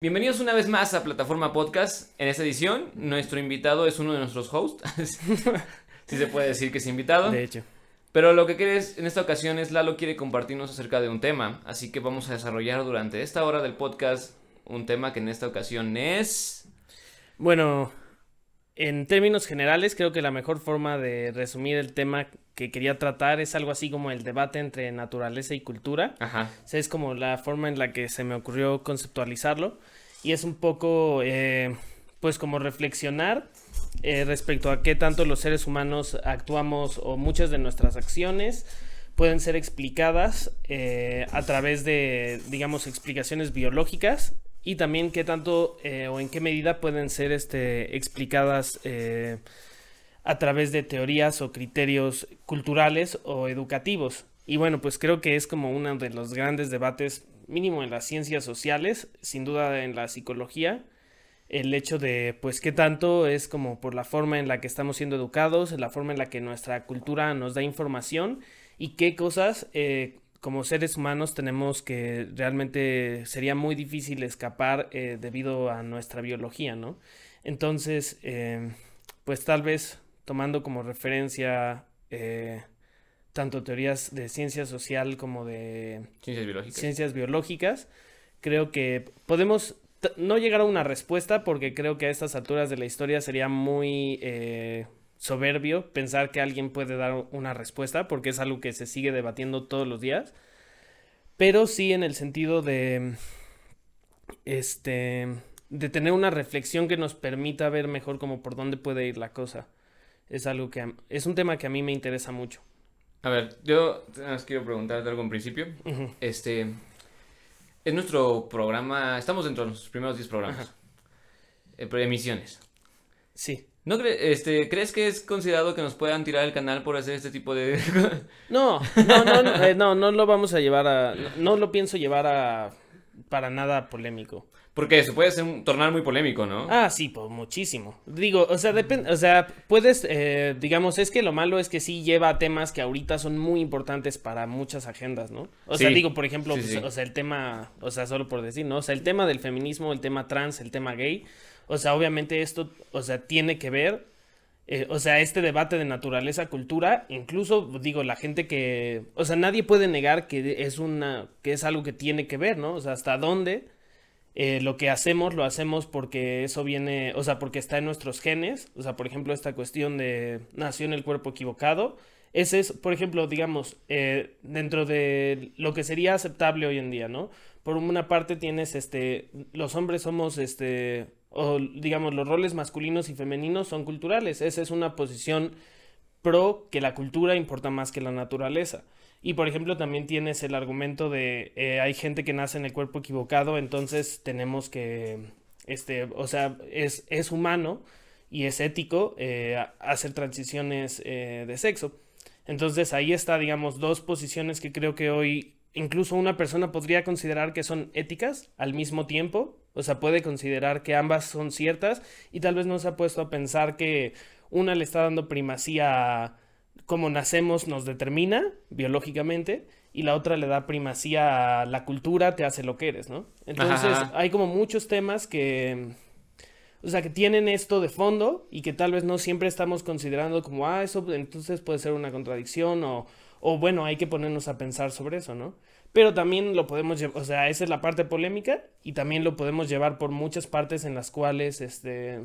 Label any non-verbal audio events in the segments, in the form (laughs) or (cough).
Bienvenidos una vez más a Plataforma Podcast. En esta edición, nuestro invitado es uno de nuestros hosts. (laughs) si se puede decir que es invitado. De hecho. Pero lo que quieres en esta ocasión es Lalo quiere compartirnos acerca de un tema. Así que vamos a desarrollar durante esta hora del podcast un tema que en esta ocasión es. Bueno, en términos generales, creo que la mejor forma de resumir el tema que quería tratar es algo así como el debate entre naturaleza y cultura. Ajá. O sea, es como la forma en la que se me ocurrió conceptualizarlo. Y es un poco, eh, pues, como reflexionar eh, respecto a qué tanto los seres humanos actuamos o muchas de nuestras acciones pueden ser explicadas eh, a través de, digamos, explicaciones biológicas y también qué tanto o en qué medida pueden ser este, explicadas a través de teorías o criterios culturales o educativos. Y bueno, pues creo que es como uno de los grandes debates, mínimo en las ciencias sociales, sin duda en la psicología, el hecho de pues qué tanto es como por la forma en la que estamos siendo educados, la forma en la que nuestra cultura nos da información y qué cosas eh, como seres humanos tenemos que realmente sería muy difícil escapar eh, debido a nuestra biología, ¿no? Entonces, eh, pues tal vez tomando como referencia eh, tanto teorías de ciencia social como de ciencias biológicas. ciencias biológicas, creo que podemos no llegar a una respuesta porque creo que a estas alturas de la historia sería muy eh, soberbio pensar que alguien puede dar una respuesta porque es algo que se sigue debatiendo todos los días, pero sí en el sentido de este de tener una reflexión que nos permita ver mejor como por dónde puede ir la cosa es algo que es un tema que a mí me interesa mucho. A ver, yo quiero preguntarte algo en principio. Este, en nuestro programa, estamos dentro de los primeros 10 programas, eh, emisiones. Sí. ¿No este, crees que es considerado que nos puedan tirar el canal por hacer este tipo de... (laughs) no, no, no, no, eh, no, no lo vamos a llevar a... No, lo pienso llevar a... para nada polémico. Porque se puede ser tornar muy polémico, ¿no? Ah, sí, pues muchísimo. Digo, o sea, depende, o sea, puedes, eh, digamos, es que lo malo es que sí lleva temas que ahorita son muy importantes para muchas agendas, ¿no? O sea, digo, por ejemplo, pues, o sea, el tema, o sea, solo por decir, ¿no? O sea, el tema del feminismo, el tema trans, el tema gay, o sea, obviamente esto, o sea, tiene que ver, eh, o sea, este debate de naturaleza, cultura, incluso, digo, la gente que, o sea, nadie puede negar que es una, que es algo que tiene que ver, ¿no? O sea, hasta dónde eh, lo que hacemos lo hacemos porque eso viene, o sea, porque está en nuestros genes, o sea, por ejemplo, esta cuestión de nació en el cuerpo equivocado, ese es, por ejemplo, digamos, eh, dentro de lo que sería aceptable hoy en día, ¿no? Por una parte tienes, este, los hombres somos, este, o digamos, los roles masculinos y femeninos son culturales, esa es una posición pro que la cultura importa más que la naturaleza. Y por ejemplo también tienes el argumento de eh, hay gente que nace en el cuerpo equivocado, entonces tenemos que, este, o sea, es, es humano y es ético eh, hacer transiciones eh, de sexo. Entonces ahí está, digamos, dos posiciones que creo que hoy incluso una persona podría considerar que son éticas al mismo tiempo, o sea, puede considerar que ambas son ciertas y tal vez no se ha puesto a pensar que una le está dando primacía a cómo nacemos nos determina biológicamente y la otra le da primacía a la cultura, te hace lo que eres, ¿no? Entonces hay como muchos temas que, o sea, que tienen esto de fondo y que tal vez no siempre estamos considerando como, ah, eso entonces puede ser una contradicción o, o bueno, hay que ponernos a pensar sobre eso, ¿no? Pero también lo podemos llevar, o sea, esa es la parte polémica y también lo podemos llevar por muchas partes en las cuales este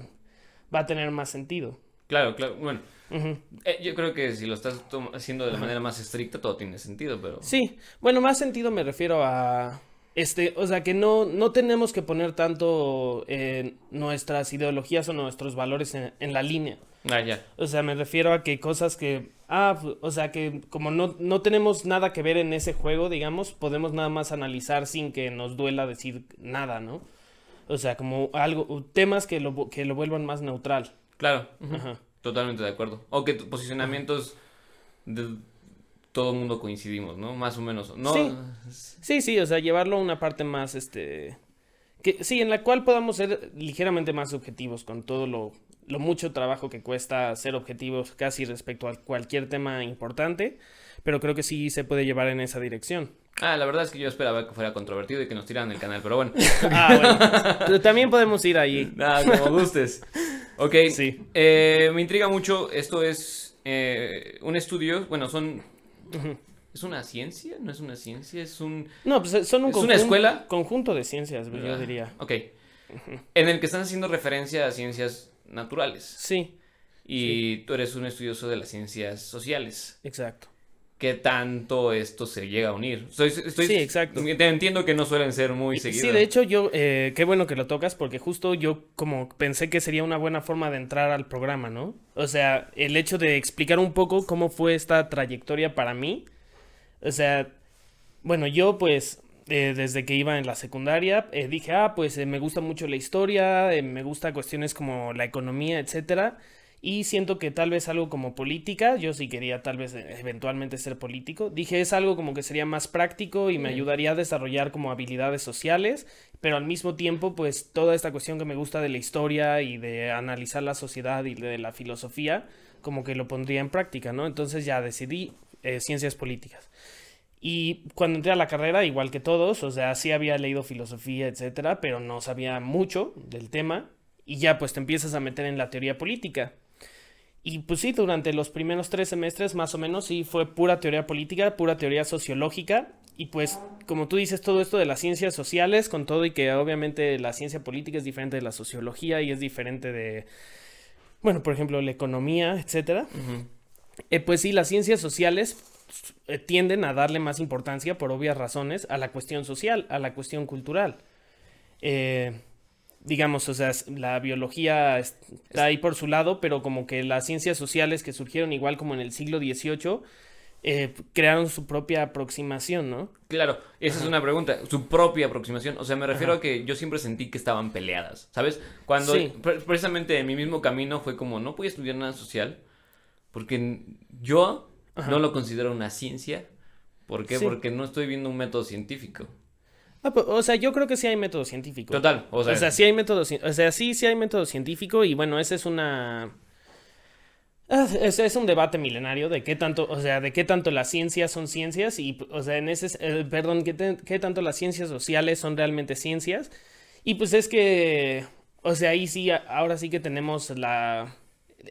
va a tener más sentido. Claro, claro, bueno. Eh, yo creo que si lo estás haciendo de la manera más estricta, todo tiene sentido, pero... Sí, bueno, más sentido me refiero a... Este, o sea, que no, no tenemos que poner tanto eh, nuestras ideologías o nuestros valores en, la línea. Ah, ya. O sea, me refiero a que cosas que... Ah, o sea, que como no, no tenemos nada que ver en ese juego, digamos, podemos nada más analizar sin que nos duela decir nada, ¿no? O sea, como algo, temas que lo, que lo vuelvan más neutral. Claro. Totalmente de acuerdo. O que posicionamientos de todo el mundo coincidimos, ¿no? Más o menos. ¿no? Sí. sí, sí, o sea, llevarlo a una parte más, este... Que, sí, en la cual podamos ser ligeramente más objetivos con todo lo, lo mucho trabajo que cuesta ser objetivos casi respecto a cualquier tema importante, pero creo que sí se puede llevar en esa dirección. Ah, la verdad es que yo esperaba que fuera controvertido y que nos tiraran el canal, pero bueno. (laughs) ah, bueno. También podemos ir ahí. Nada, (laughs) como gustes. Ok. Sí. Eh, me intriga mucho. Esto es eh, un estudio. Bueno, son. ¿Es una ciencia? ¿No es una ciencia? Es un. No, pues son un ¿Es una escuela? conjunto de ciencias, yo ah, diría. Ok. En el que están haciendo referencia a ciencias naturales. Sí. Y tú eres un estudioso de las ciencias sociales. Exacto qué tanto esto se llega a unir. Estoy, sí, exacto. entiendo que no suelen ser muy seguidos. Sí, de hecho, yo, eh, qué bueno que lo tocas, porque justo yo como pensé que sería una buena forma de entrar al programa, ¿no? O sea, el hecho de explicar un poco cómo fue esta trayectoria para mí. O sea, bueno, yo pues eh, desde que iba en la secundaria, eh, dije, ah, pues me gusta mucho la historia, me gusta cuestiones como la economía, etcétera. Y siento que tal vez algo como política, yo sí quería tal vez eh, eventualmente ser político, dije es algo como que sería más práctico y me ayudaría a desarrollar como habilidades sociales, pero al mismo tiempo pues toda esta cuestión que me gusta de la historia y de analizar la sociedad y de la filosofía, como que lo pondría en práctica, ¿no? Entonces ya decidí eh, ciencias políticas. Y cuando entré a la carrera, igual que todos, o sea, sí había leído filosofía, etcétera, pero no sabía mucho del tema. Y ya pues te empiezas a meter en la teoría política. Y pues sí, durante los primeros tres semestres más o menos sí fue pura teoría política, pura teoría sociológica. Y pues, como tú dices, todo esto de las ciencias sociales, con todo y que obviamente la ciencia política es diferente de la sociología y es diferente de, bueno, por ejemplo, la economía, etcétera. Eh, pues sí, las ciencias sociales tienden a darle más importancia, por obvias razones, a la cuestión social, a la cuestión cultural. Eh, digamos, o sea, la biología está ahí por su lado, pero como que las ciencias sociales que surgieron igual como en el siglo XVIII, eh, crearon su propia aproximación, ¿no? Claro, esa es una pregunta, su propia aproximación, o sea, me refiero a que yo siempre sentí que estaban peleadas, ¿sabes? Cuando precisamente en mi mismo camino fue como, no voy a estudiar nada social, porque yo no lo considero una ciencia, ¿por qué? Porque no estoy viendo un método científico. Ah, pues, o sea, yo creo que sí hay método científico. Total. O sea, sí hay método, o sea, sí, sí hay método científico y bueno, ese es una... Ah, ese es un debate milenario de qué tanto, o sea, de qué tanto las ciencias son ciencias y, o sea, en ese, eh, perdón, qué, qué tanto las ciencias sociales son realmente ciencias. Y pues es que, o sea, ahí sí, ahora sí que tenemos la,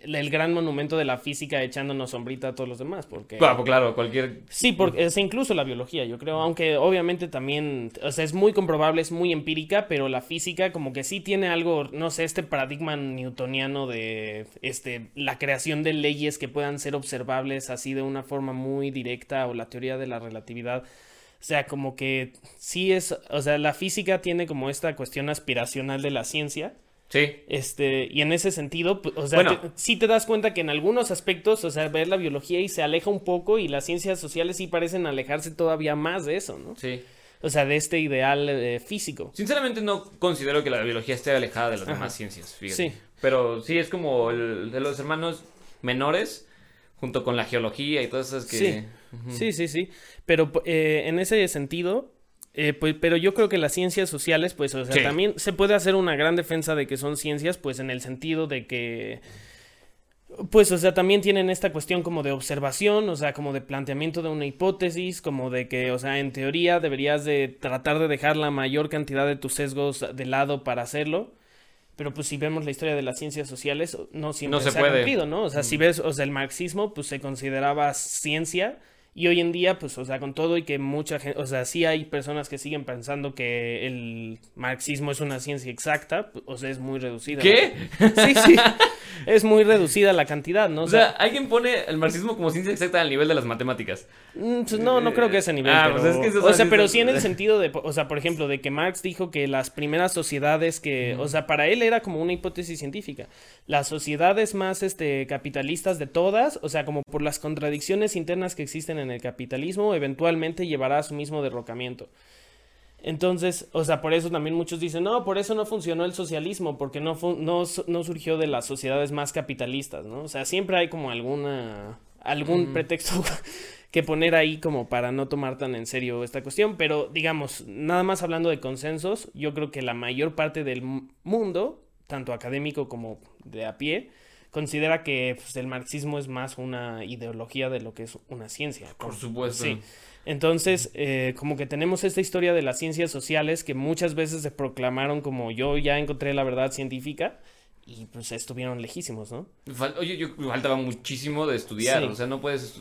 el gran monumento de la física echándonos sombrita a todos los demás, porque... Claro, claro, cualquier... Sí, porque es incluso la biología, yo creo, aunque obviamente también, o sea, es muy comprobable, es muy empírica, pero la física como que sí tiene algo, no sé, este paradigma newtoniano de, este, la creación de leyes que puedan ser observables así de una forma muy directa, o la teoría de la relatividad, o sea, como que sí es, o sea, la física tiene como esta cuestión aspiracional de la ciencia, Sí. Este, y en ese sentido, o sea, sí te das cuenta que en algunos aspectos, o sea, ver la biología y se aleja un poco y las ciencias sociales sí parecen alejarse todavía más de eso, ¿no? Sí. O sea, de este ideal eh, físico. Sinceramente no considero que la biología esté alejada de las demás ciencias, fíjate. Sí. Pero sí es como el, de los hermanos menores junto con la geología y todas esas que... Sí, sí, sí, sí. Pero eh, en ese sentido, eh, pues, pero yo creo que las ciencias sociales, pues, o sea, también se puede hacer una gran defensa de que son ciencias, pues, en el sentido de que, pues, o sea, también tienen esta cuestión como de observación, o sea, como de planteamiento de una hipótesis, como de que, o sea, en teoría deberías de tratar de dejar la mayor cantidad de tus sesgos de lado para hacerlo. Pero pues si vemos la historia de las ciencias sociales, no siempre se, ha cumplido, ¿no? O sea, si mm. ves, o sea, el marxismo, pues se consideraba ciencia, y hoy en día, pues, o sea, con todo y que mucha gente, o sea, sí hay personas que siguen pensando que el marxismo es una ciencia exacta, o sea, es muy reducida. ¿Qué? Sí, sí. (laughs) es muy reducida la cantidad, ¿no? O, sea, alguien pone el marxismo como ciencia exacta al nivel de las matemáticas. Mm, pues, no, no creo que ese nivel. Ah, pero... Pues es que o sea, pero sí en el sentido de, o sea, por ejemplo, de que Marx dijo que las primeras sociedades que, o sea, para él era como una hipótesis científica. Las sociedades más, este, capitalistas de todas, o sea, como por las contradicciones internas que existen en el capitalismo, eventualmente llevará a su mismo derrocamiento. Entonces, o sea, por eso también muchos dicen, no, por eso no funcionó el socialismo, porque no, no, no surgió de las sociedades más capitalistas, ¿no? O sea, siempre hay como alguna, algún pretexto (laughs) que poner ahí como para no tomar tan en serio esta cuestión, pero digamos, nada más hablando de consensos, yo creo que la mayor parte del mundo, tanto académico como de a pie, considera que pues, el marxismo es más una ideología de lo que es una ciencia. Por supuesto. Sí. Entonces, eh, como que tenemos esta historia de las ciencias sociales que muchas veces se proclamaron como yo ya encontré la verdad científica y pues estuvieron lejísimos, ¿no? oye, yo faltaba muchísimo de estudiar, o sea, no puedes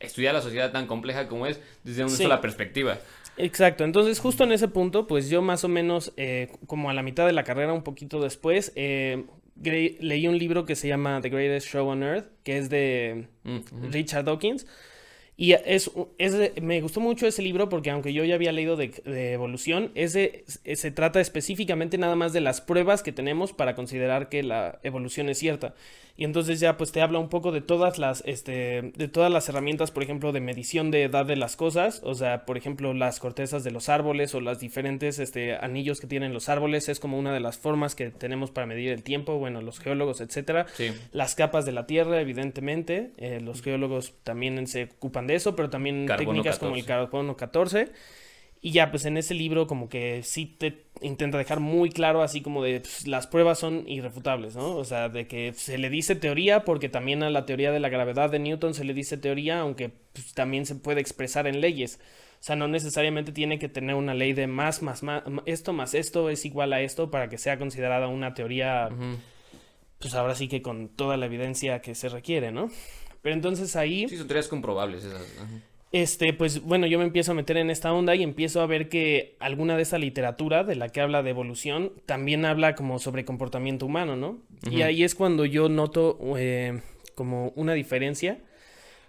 estudiar la sociedad tan compleja como es desde una sola perspectiva. Exacto, entonces justo en ese punto, pues yo más o menos, eh, como a la mitad de la carrera, un poquito después, eh, leí un libro que se llama The Greatest Show on Earth, que es de mm, Richard Dawkins. Y es, es me gustó mucho ese libro porque aunque yo ya había leído de, evolución, ese, se trata específicamente nada más de las pruebas que tenemos para considerar que la evolución es cierta. Y entonces ya pues te habla un poco de todas las, este, de todas las herramientas, por ejemplo, de medición de edad de las cosas. O sea, por ejemplo, las cortezas de los árboles o las diferentes este, anillos que tienen los árboles es como una de las formas que tenemos para medir el tiempo. Bueno, los geólogos, etcétera. Las capas de la Tierra, evidentemente. Eh, los geólogos también se ocupan de eso, pero también técnicas como el carbono 14. Y ya, pues en ese libro como que sí te intenta dejar muy claro así como de pues, las pruebas son irrefutables, ¿no? O sea, de que se le dice teoría porque también a la teoría de la gravedad de Newton se le dice teoría, aunque pues, también se puede expresar en leyes. O sea, no necesariamente tiene que tener una ley de más, más, más, esto más esto es igual a esto para que sea considerada una teoría, pues ahora sí que con toda la evidencia que se requiere, ¿no? Pero entonces ahí... Sí, son teorías comprobables esas este, pues bueno, yo me empiezo a meter en esta onda y empiezo a ver que alguna de esa literatura de la que habla de evolución también habla como sobre comportamiento humano, ¿no? Y ahí es cuando yo noto eh, como una diferencia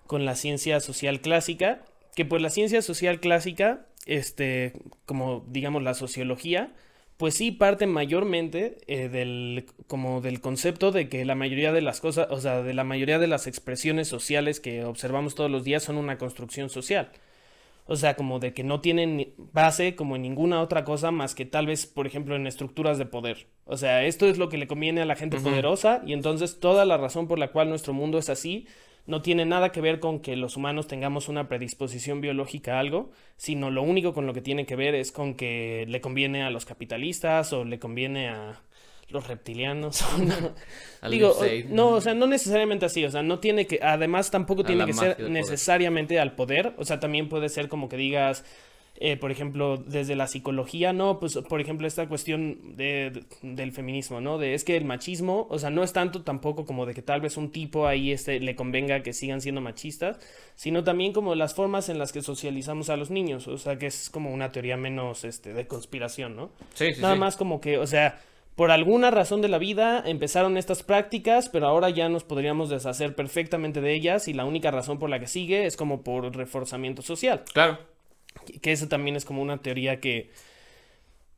con la ciencia social clásica, que pues la ciencia social clásica, este, como digamos la sociología, pues sí parte mayormente eh, del como del concepto de que la mayoría de las cosas, o sea, de la mayoría de las expresiones sociales que observamos todos los días son una construcción social. O sea, como de que no tienen base como en ninguna otra cosa más que tal vez, por ejemplo, en estructuras de poder. O sea, esto es lo que le conviene a la gente poderosa y entonces toda la razón por la cual nuestro mundo es así no tiene nada que ver con que los humanos tengamos una predisposición biológica a algo, sino lo único con lo que tiene que ver es con que le conviene a los capitalistas o le conviene a los reptilianos. (laughs) no. Digo, no, o sea, no necesariamente así, o sea, no tiene que, además tampoco tiene que ser necesariamente al poder, o sea, también puede ser como que digas, eh, por ejemplo, desde la psicología, ¿no? Pues, por ejemplo, esta cuestión de, del feminismo, ¿no? De es que el machismo, o sea, no es tanto tampoco como de que tal vez un tipo ahí este, le convenga que sigan siendo machistas, sino también como las formas en las que socializamos a los niños, o sea, que es como una teoría menos este, de conspiración, ¿no? Sí, sí, Nada más como que, o sea, por alguna razón de la vida empezaron estas prácticas, pero ahora ya nos podríamos deshacer perfectamente de ellas y la única razón por la que sigue es como por reforzamiento social. Claro. Que eso también es como una teoría que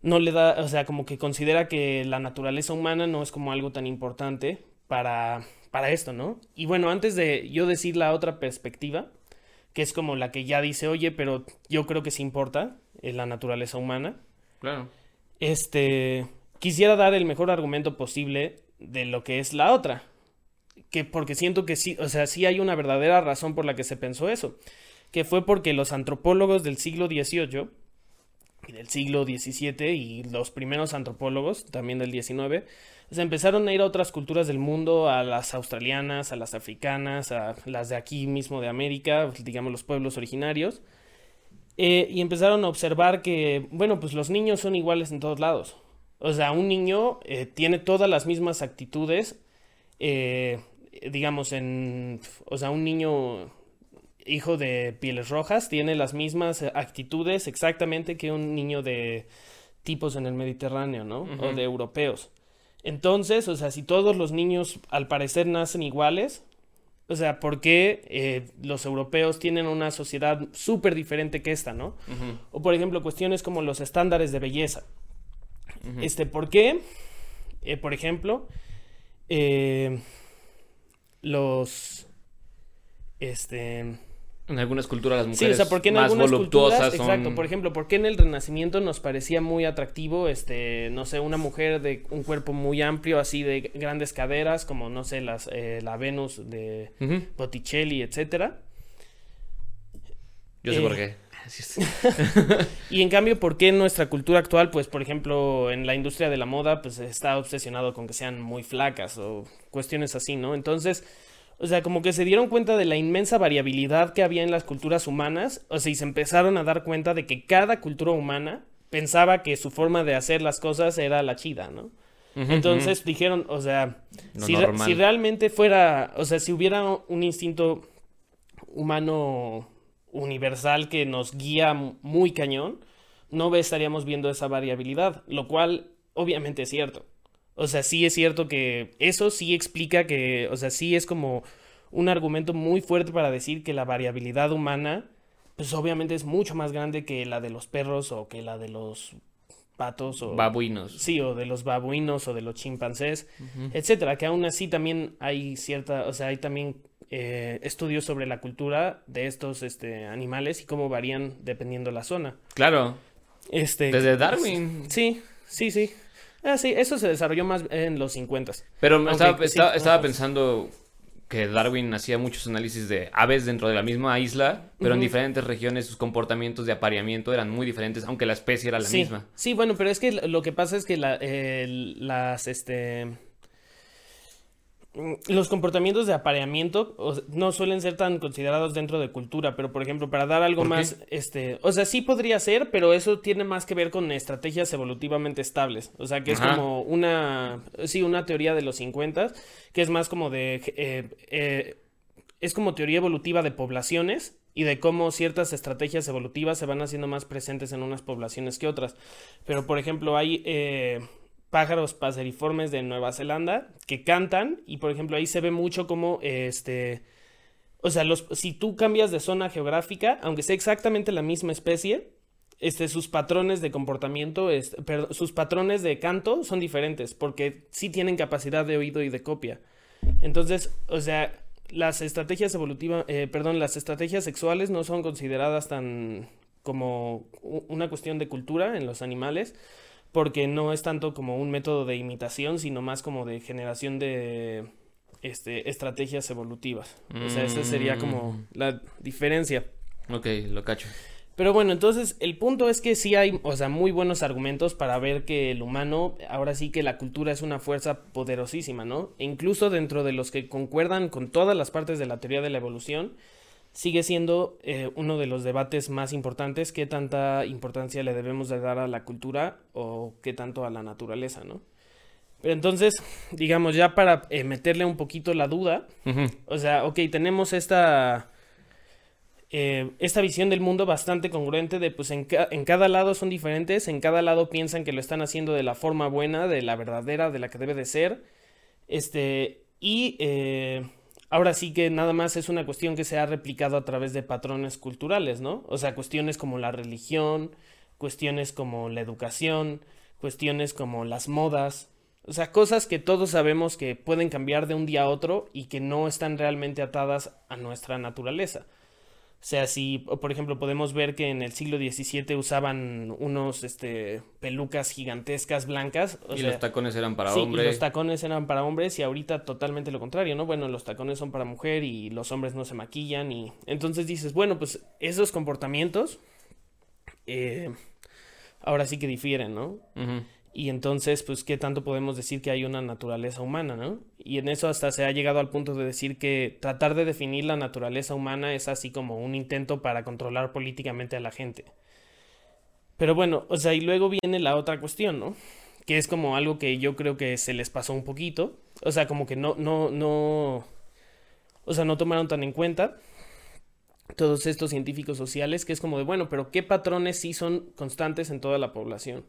no le da, o sea, como que considera que la naturaleza humana no es como algo tan importante para, para esto, ¿no? Y bueno, antes de yo decir la otra perspectiva, que es como la que ya dice, oye, pero yo creo que sí importa eh, la naturaleza humana. Claro. Este, quisiera dar el mejor argumento posible de lo que es la otra. Que porque siento que sí, o sea, sí hay una verdadera razón por la que se pensó eso que fue porque los antropólogos del siglo XVIII y del siglo XVII y los primeros antropólogos también del XIX se empezaron a ir a otras culturas del mundo, a las australianas, a las africanas, a las de aquí mismo de América, digamos los pueblos originarios, eh, y empezaron a observar que, bueno, pues los niños son iguales en todos lados. O sea, un niño eh, tiene todas las mismas actitudes, eh, digamos, en, o sea, un niño hijo de pieles rojas tiene las mismas actitudes exactamente que un niño de tipos en el Mediterráneo, ¿no? O de europeos. Entonces, o sea, si todos los niños al parecer nacen iguales, o sea, ¿por qué eh, los europeos tienen una sociedad súper diferente que esta, ¿no? O por ejemplo, cuestiones como los estándares de belleza. Este, ¿por qué? Eh, por ejemplo, eh, los, este, en algunas culturas las mujeres sí, o sea, porque en más algunas voluptuosas culturas, Exacto, por ejemplo, ¿por qué en el Renacimiento nos parecía muy atractivo, este, no sé, una mujer de un cuerpo muy amplio, así de grandes caderas, como, no sé, las, eh, la Venus de Botticelli, etcétera? Yo sé por qué. (laughs) y en cambio, ¿por qué en nuestra cultura actual, pues por ejemplo, en la industria de la moda, pues está obsesionado con que sean muy flacas o cuestiones así, ¿no? Entonces, o sea, como que se dieron cuenta de la inmensa variabilidad que había en las culturas humanas, o sea, y se empezaron a dar cuenta de que cada cultura humana pensaba que su forma de hacer las cosas era la chida, ¿no? Entonces dijeron, o sea, si, si, realmente fuera, o sea, si hubiera un instinto humano universal que nos guía muy cañón, no estaríamos viendo esa variabilidad, lo cual obviamente es cierto. O sea, sí es cierto que eso sí explica que, o sea, sí es como un argumento muy fuerte para decir que la variabilidad humana, pues obviamente es mucho más grande que la de los perros o que la de los patos o babuinos. Sí, o de los babuinos o de los chimpancés, etcétera, que aún así también hay cierta, o sea, hay también eh, estudios sobre la cultura de estos este, animales y cómo varían dependiendo la zona. Claro. Este, Desde Darwin. Sí, sí, sí. Ah, sí, eso se desarrolló más en los 50. Pero estaba, pensando que Darwin hacía muchos análisis de aves dentro de la misma isla, pero en diferentes regiones sus comportamientos de apareamiento eran muy diferentes, aunque la especie era la misma. Sí, bueno, pero es que lo que pasa es que las, este, los comportamientos de apareamiento no suelen ser tan considerados dentro de cultura, pero por ejemplo, para dar algo más, este, o sea, sí podría ser, pero eso tiene más que ver con estrategias evolutivamente estables, o sea, que es como una, sí, una teoría de los 50, que es más como de, eh, eh, es como teoría evolutiva de poblaciones y de cómo ciertas estrategias evolutivas se van haciendo más presentes en unas poblaciones que otras, pero por ejemplo, hay... Eh, pájaros paseriformes de Nueva Zelanda que cantan y por ejemplo ahí se ve mucho como este o sea, los, si tú cambias de zona geográfica, aunque sea exactamente la misma especie, este, sus patrones de comportamiento, sus patrones de canto son diferentes, porque sí tienen capacidad de oído y de copia. Entonces, o sea, las estrategias evolutivas, eh, perdón, las estrategias sexuales no son consideradas tan como una cuestión de cultura en los animales, porque no es tanto como un método de imitación, sino más como de generación de este, estrategias evolutivas. O sea, esa sería como mm. la diferencia. Ok, lo cacho. Pero bueno, entonces el punto es que sí hay, o sea, muy buenos argumentos para ver que el humano, ahora sí que la cultura es una fuerza poderosísima, ¿no? E incluso dentro de los que concuerdan con todas las partes de la teoría de la evolución, sigue siendo eh, uno de los debates más importantes, qué tanta importancia le debemos de dar a la cultura o qué tanto a la naturaleza, ¿no? Pero entonces, digamos, ya para eh, meterle un poquito la duda, o sea, ok, tenemos esta, eh, esta visión del mundo bastante congruente de, pues, en, en, cada lado son diferentes, en cada lado piensan que lo están haciendo de la forma buena, de la verdadera, de la que debe de ser, este, y ahora sí que nada más es una cuestión que se ha replicado a través de patrones culturales, ¿no? O sea, cuestiones como la religión, cuestiones como la educación, cuestiones como las modas, o sea, cosas que todos sabemos que pueden cambiar de un día a otro y que no están realmente atadas a nuestra naturaleza. O sea, si, por ejemplo, podemos ver que en el siglo XVII usaban unos este, pelucas gigantescas blancas. y los tacones eran para hombres. Y los tacones eran para hombres y ahorita totalmente lo contrario, ¿no? Bueno, los tacones son para mujer y los hombres no se maquillan y entonces dices, bueno, pues esos comportamientos eh, ahora sí que difieren, ¿no? Y entonces, pues, ¿qué tanto podemos decir que hay una naturaleza humana, no? Y en eso hasta se ha llegado al punto de decir que tratar de definir la naturaleza humana es así como un intento para controlar políticamente a la gente. Pero bueno, o sea, y luego viene la otra cuestión, ¿no? Que es como algo que yo creo que se les pasó un poquito. O sea, como que no, no, no. O sea, no tomaron tan en cuenta todos estos científicos sociales, que es como de, bueno, pero ¿qué patrones sí son constantes en toda la población?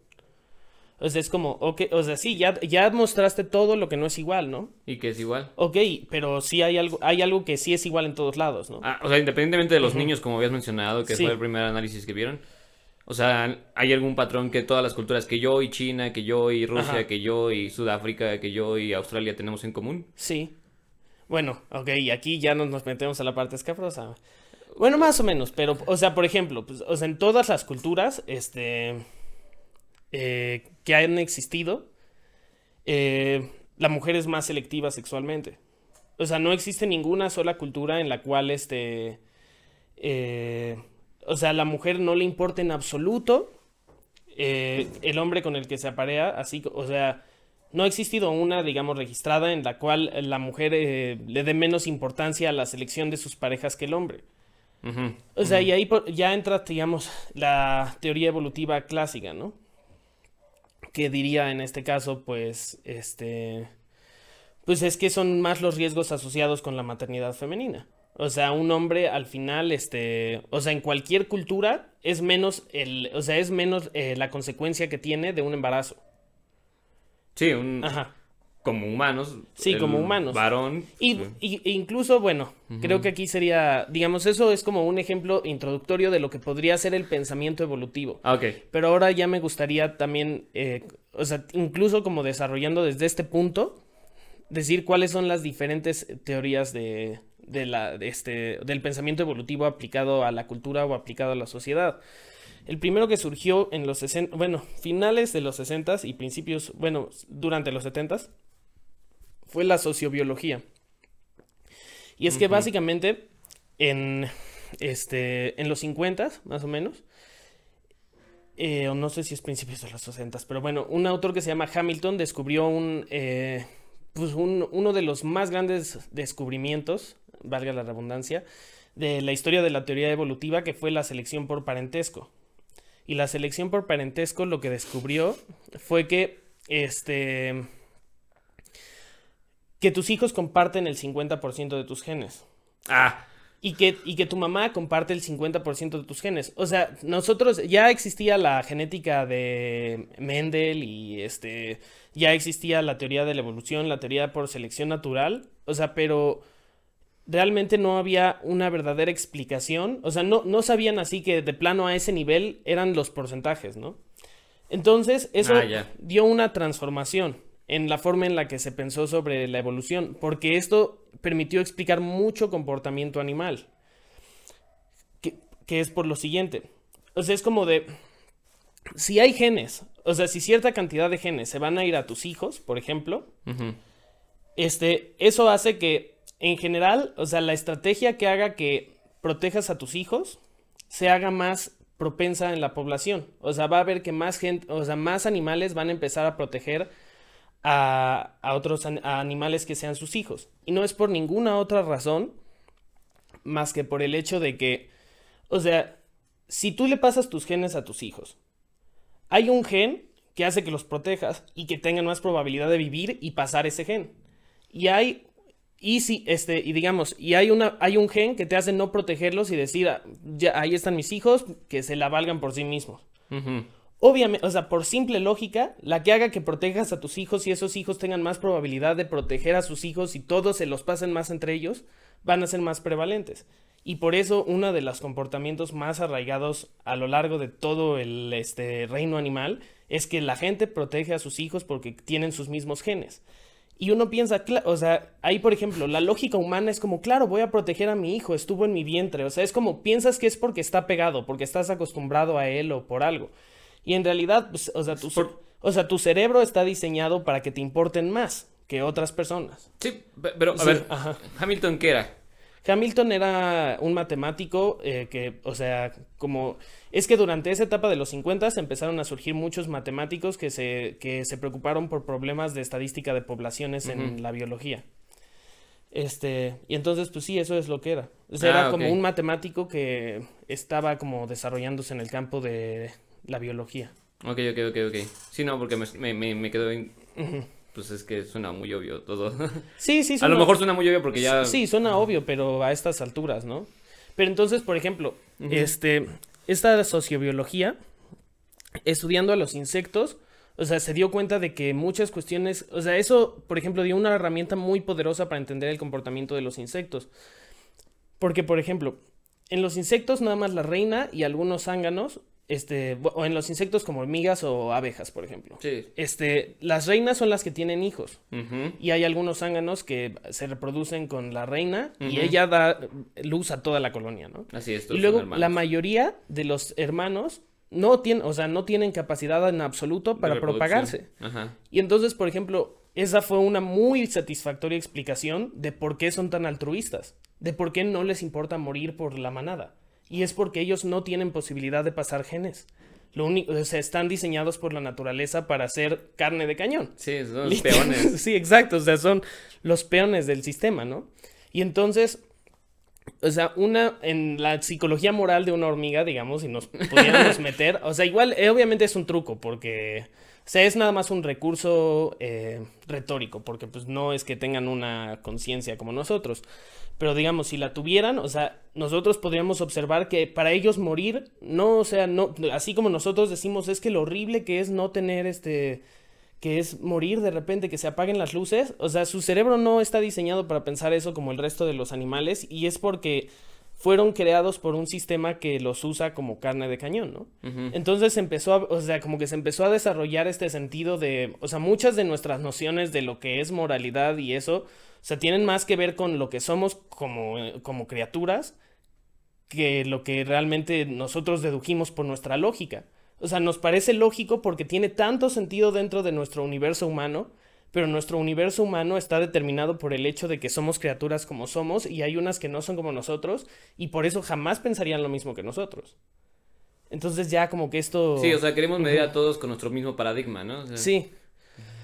O sea, es como, ok, o sea, sí, ya, ya mostraste todo lo que no es igual, ¿no? Y que es igual. Ok, pero sí hay algo, hay algo que sí es igual en todos lados, ¿no? Ah, o sea, independientemente de los niños, como habías mencionado, que fue el primer análisis que vieron. O sea, ¿hay algún patrón que todas las culturas que yo y China, que yo y Rusia, que yo y Sudáfrica, que yo y Australia tenemos en común? Sí. Bueno, ok, y aquí ya nos metemos a la parte escabrosa. Bueno, más o menos, pero, o sea, por ejemplo, pues, o sea, en todas las culturas, este eh, que han existido, eh, la mujer es más selectiva sexualmente. O sea, no existe ninguna sola cultura en la cual este... Eh, o sea, la mujer no le importa en absoluto eh, el hombre con el que se aparea, así, o sea, no ha existido una, digamos, registrada en la cual la mujer eh, le dé menos importancia a la selección de sus parejas que el hombre. o sea, y ahí ya entra, digamos, la teoría evolutiva clásica, ¿no? Que diría en este caso, pues, este, pues es que son más los riesgos asociados con la maternidad femenina. O sea, un hombre al final, este, o sea, en cualquier cultura es menos el, o sea, es menos eh, la consecuencia que tiene de un embarazo. Sí, un, Ajá. Como humanos. Sí, como humanos. Varón. Y, incluso, bueno, creo que aquí sería, digamos, eso es como un ejemplo introductorio de lo que podría ser el pensamiento evolutivo. Ah, ok. Pero ahora ya me gustaría también, eh, o sea, incluso como desarrollando desde este punto, decir cuáles son las diferentes teorías de, de la, este, del pensamiento evolutivo aplicado a la cultura o aplicado a la sociedad. El primero que surgió en los 60, bueno, finales de los 60 y principios, bueno, durante los 70 fue la sociobiología. Y es que básicamente en, este, en los 50 más o menos, eh, o no sé si es principios de los 60 pero bueno, un autor que se llama Hamilton descubrió un, eh, pues un, uno de los más grandes descubrimientos valga la redundancia, de la historia de la teoría evolutiva que fue la selección por parentesco. Y la selección por parentesco lo que descubrió fue que este que tus hijos comparten el 50% de tus genes. Ah. Y que, y que tu mamá comparte el 50% de tus genes. O sea, nosotros ya existía la genética de Mendel y este ya existía la teoría de la evolución, la teoría por selección natural. O sea, pero realmente no había una verdadera explicación. O sea, no, no sabían así que de plano a ese nivel eran los porcentajes, ¿no? Entonces, eso ah, dio una transformación en la forma en la que se pensó sobre la evolución, porque esto permitió explicar mucho comportamiento animal, que, es por lo siguiente. O sea, es como de, si hay genes, o sea, si cierta cantidad de genes se van a ir a tus hijos, por ejemplo, este, eso hace que en general, o sea, la estrategia que haga que protejas a tus hijos se haga más propensa en la población. O sea, va a haber que más gente, o sea, más animales van a empezar a proteger a, otros animales que sean sus hijos. Y no es por ninguna otra razón más que por el hecho de que, o sea, si tú le pasas tus genes a tus hijos, hay un gen que hace que los protejas y que tengan más probabilidad de vivir y pasar ese gen. Y hay y si, este, y digamos, y hay una, hay un gen que te hace no protegerlos y decir, ah, ya, ahí están mis hijos, que se la valgan por sí mismos. Obviamente, o sea, por simple lógica, la que haga que protejas a tus hijos y esos hijos tengan más probabilidad de proteger a sus hijos y todos se los pasen más entre ellos, van a ser más prevalentes. Y por eso uno de los comportamientos más arraigados a lo largo de todo el este, reino animal es que la gente protege a sus hijos porque tienen sus mismos genes. Y uno piensa, o sea, ahí por ejemplo, la lógica humana es como, claro, voy a proteger a mi hijo, estuvo en mi vientre, o sea, es como piensas que es porque está pegado, porque estás acostumbrado a él o por algo. Y en realidad, pues, o, sea, tu, o sea, tu cerebro está diseñado para que te importen más que otras personas. Sí, pero a ver, Hamilton, ¿qué era? Hamilton era un matemático eh, que, o sea, como es que durante esa etapa de los 50 empezaron a surgir muchos matemáticos que se, que se preocuparon por problemas de estadística de poblaciones en la biología. Este, y entonces, pues sí, eso es lo que era. era ah, como un matemático que estaba como desarrollándose en el campo de la biología. Ok, ok, ok, ok. Sí, no, porque me, me, me quedó... Pues es que suena muy obvio todo. (laughs) Sí, sí. a lo mejor suena muy obvio porque ya... Sí, suena obvio, pero a estas alturas, ¿no? Pero entonces, por ejemplo, este, esta sociobiología, estudiando a los insectos, o sea, se dio cuenta de que muchas cuestiones, o sea, eso, por ejemplo, dio una herramienta muy poderosa para entender el comportamiento de los insectos. Porque, por ejemplo, en los insectos nada más la reina y algunos zánganos este, o en los insectos como hormigas o abejas, por ejemplo. Sí. Este, las reinas son las que tienen hijos. Y hay algunos zánganos que se reproducen con la reina y ella da luz a toda la colonia, ¿no? Así es. Y luego la mayoría de los hermanos no tienen, o sea, no tienen capacidad en absoluto para propagarse. Y entonces, por ejemplo, esa fue una muy satisfactoria explicación de por qué son tan altruistas, de por qué no les importa morir por la manada. Y es porque ellos no tienen posibilidad de pasar genes. Lo único, o sea, están diseñados por la naturaleza para ser carne de cañón. Sí, son los peones. (laughs) sí, exacto, o sea, son los peones del sistema, ¿no? Y entonces, o sea, una, en la psicología moral de una hormiga, digamos, si nos pudiéramos (laughs) meter, o sea, igual, eh, obviamente es un truco, porque, o sea, es nada más un recurso eh, retórico, porque pues no es que tengan una conciencia como nosotros. Pero digamos, si la tuvieran, o sea, nosotros podríamos observar que para ellos morir, no, o sea, no, así como nosotros decimos, es que lo horrible que es no tener este, que es morir de repente, que se apaguen las luces, o sea, su cerebro no está diseñado para pensar eso como el resto de los animales y es porque fueron creados por un sistema que los usa como carne de cañón, ¿no? Entonces empezó a, o sea, como que se empezó a desarrollar este sentido de, o sea, muchas de nuestras nociones de lo que es moralidad y eso, o sea, tienen más que ver con lo que somos como, como criaturas que lo que realmente nosotros dedujimos por nuestra lógica. O sea, nos parece lógico porque tiene tanto sentido dentro de nuestro universo humano, pero nuestro universo humano está determinado por el hecho de que somos criaturas como somos y hay unas que no son como nosotros y por eso jamás pensarían lo mismo que nosotros. Entonces ya como que esto... Sí, o sea, queremos medir a todos con nuestro mismo paradigma, ¿no? Sí.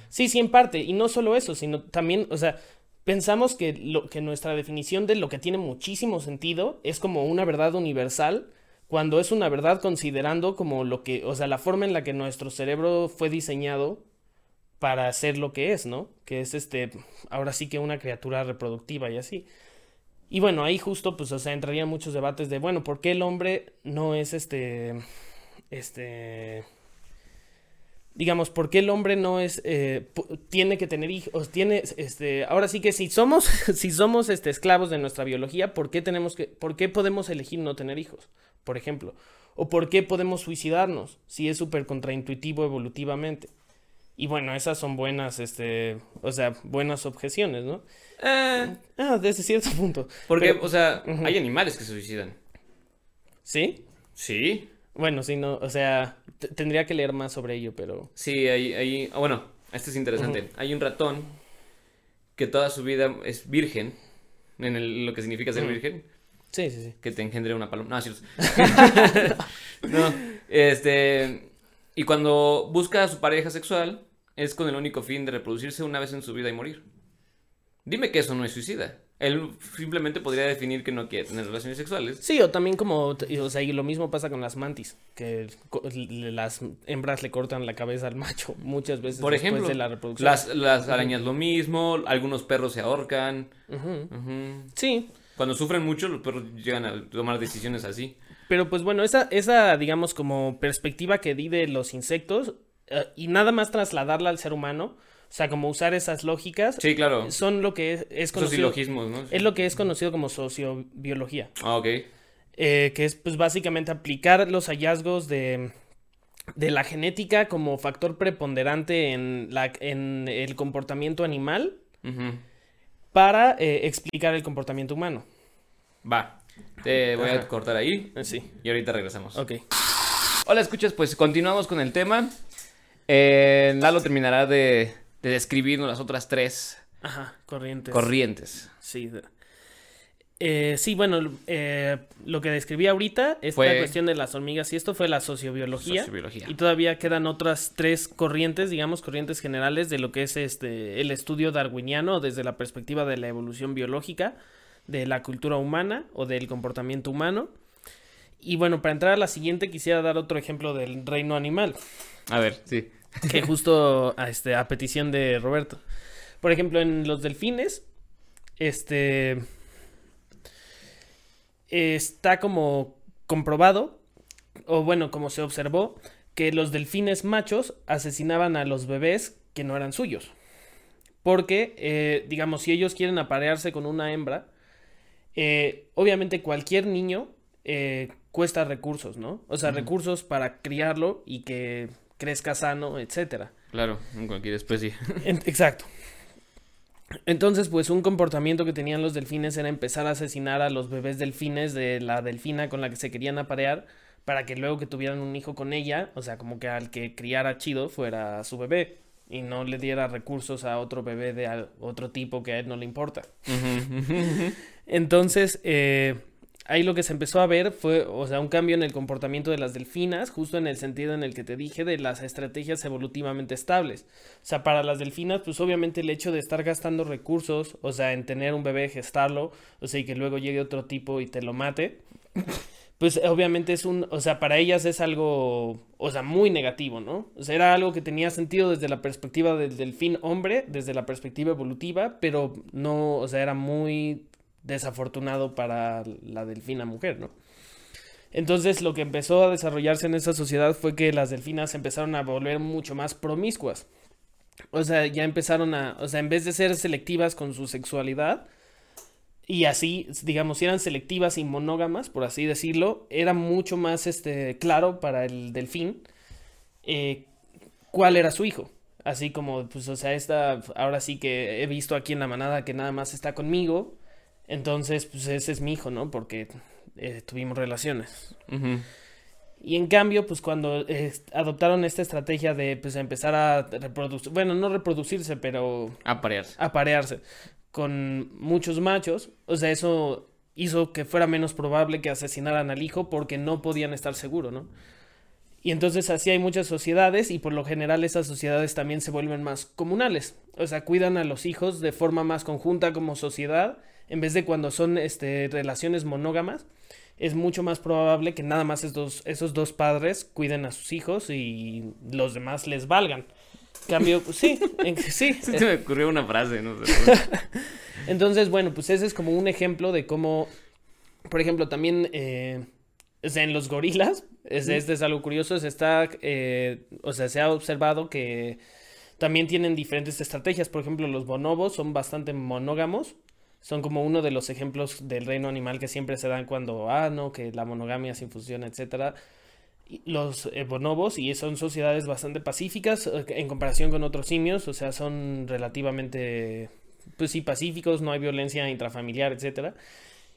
Sí, sí, en parte. Y no solo eso, sino también, o sea, pensamos que, lo, que nuestra definición de lo que tiene muchísimo sentido es como una verdad universal, cuando es una verdad considerando como lo que, o sea, la forma en la que nuestro cerebro fue diseñado para ser lo que es, ¿no? Que es este, ahora sí que una criatura reproductiva y así. Y bueno, ahí justo, pues, o sea, entrarían muchos debates de, bueno, ¿por qué el hombre no es este, este, digamos, ¿por qué el hombre no es, eh, tiene que tener hijos, tiene, este, ahora sí que si somos, (laughs) si somos, este, esclavos de nuestra biología, ¿por qué tenemos que, por qué podemos elegir no tener hijos, por ejemplo? ¿O por qué podemos suicidarnos si es súper contraintuitivo evolutivamente? Y bueno, esas son buenas, este, o sea, buenas objeciones, ¿no? Eh, ah, desde cierto (laughs) punto. Porque, o sea, hay animales que se suicidan. ¿Sí? Sí. Bueno, sí, no, o sea, tendría que leer más sobre ello, pero... Sí, hay, hay... Ah, bueno, esto es interesante. Hay un ratón que toda su vida es virgen, en lo que significa ser virgen. Sí, sí, sí. Que te engendre una paloma. No, sí. (laughs) (laughs) no, este... Y cuando busca a su pareja sexual, es con el único fin de reproducirse una vez en su vida y morir. Dime que eso no es suicida. Él simplemente podría definir que no quiere tener relaciones sexuales. Sí, o también como, o sea, y lo mismo pasa con las mantis, que las hembras le cortan la cabeza al macho muchas veces Por ejemplo, de la reproducción. Las, arañas lo mismo, algunos perros se ahorcan. Sí. Cuando sufren mucho, los perros llegan a tomar decisiones así. Pero pues bueno, esa, esa digamos, como perspectiva que di de los insectos, eh, y nada más trasladarla al ser humano, o sea, como usar esas lógicas. Sí, claro. Son lo que es, conocido. Es lo que es conocido como sociobiología. Ah, ok. Eh, que es, pues, básicamente aplicar los hallazgos de, de la genética como factor preponderante en, la, en el comportamiento animal para eh, explicar el comportamiento humano. Va. Te voy a cortar ahí. Eh, sí. Y ahorita regresamos. Ok. Hola, escuchas, pues continuamos con el tema. Eh, Lalo terminará de de describirnos las otras tres Ajá, corrientes. Corrientes. Sí. Eh, sí, bueno, eh, lo que describí ahorita, esta fue... cuestión de las hormigas y esto fue la sociobiología, sociobiología. Y todavía quedan otras tres corrientes, digamos, corrientes generales de lo que es este el estudio darwiniano desde la perspectiva de la evolución biológica, de la cultura humana o del comportamiento humano. Y bueno, para entrar a la siguiente quisiera dar otro ejemplo del reino animal. A ver, sí. que (laughs) justo a, este, a petición de Roberto. Por ejemplo, en los delfines, este está como comprobado, o bueno, como se observó, que los delfines machos asesinaban a los bebés que no eran suyos. Porque, eh, digamos, si ellos quieren aparearse con una hembra, eh, obviamente cualquier niño eh, cuesta recursos, ¿no? O sea, recursos para criarlo y que crezca sano, etcétera. Claro, en cualquier especie. (laughs) exacto. Entonces, pues un comportamiento que tenían los delfines era empezar a asesinar a los bebés delfines de la delfina con la que se querían aparear para que luego que tuvieran un hijo con ella, o sea, como que al que criara chido fuera su bebé y no le diera recursos a otro bebé de otro tipo que a él no le importa. Entonces, eh, ahí lo que se empezó a ver fue, o sea, un cambio en el comportamiento de las delfinas, justo en el sentido en el que te dije de las estrategias evolutivamente estables. O sea, para las delfinas, pues obviamente el hecho de estar gastando recursos, o sea, en tener un bebé, gestarlo, o sea, y que luego llegue otro tipo y te lo mate, pues obviamente es un, o sea, para ellas es algo, o sea, muy negativo, ¿no? O sea, era algo que tenía sentido desde la perspectiva del delfín hombre, desde la perspectiva evolutiva, pero no, o sea, era muy desafortunado para la delfina mujer, ¿no? Entonces lo que empezó a desarrollarse en esa sociedad fue que las delfinas empezaron a volver mucho más promiscuas. O sea, ya empezaron a, o sea, en vez de ser selectivas con su sexualidad, y así, digamos, si eran selectivas y monógamas, por así decirlo, era mucho más este, claro para el delfín eh, cuál era su hijo. Así como, pues, o sea, esta, ahora sí que he visto aquí en la manada que nada más está conmigo, entonces, pues ese es mi hijo, ¿no? Porque eh, tuvimos relaciones. Y en cambio, pues cuando eh, adoptaron esta estrategia de pues empezar a reproducir, bueno, no reproducirse, pero... Aparearse. Aparearse con muchos machos, o sea, eso hizo que fuera menos probable que asesinaran al hijo porque no podían estar seguros, ¿no? Y entonces así hay muchas sociedades y por lo general esas sociedades también se vuelven más comunales, o sea, cuidan a los hijos de forma más conjunta como sociedad en vez de cuando son este, relaciones monógamas, es mucho más probable que nada más esos, esos dos padres cuiden a sus hijos y los demás les valgan. Cambio, pues, sí, sí. (laughs) Se me ocurrió una frase, no (laughs) Entonces, bueno, pues ese es como un ejemplo de cómo, por ejemplo, también eh, en los gorilas, es, este es algo curioso, se está, eh, o sea, se ha observado que también tienen diferentes estrategias. Por ejemplo, los bonobos son bastante monógamos son como uno de los ejemplos del reino animal que siempre se dan cuando, ah, no, que la monogamia sin fusión, etcétera. Los eh, bonobos, y son sociedades bastante pacíficas eh, en comparación con otros simios, o sea, son relativamente, pues sí, pacíficos, no hay violencia intrafamiliar, etcétera.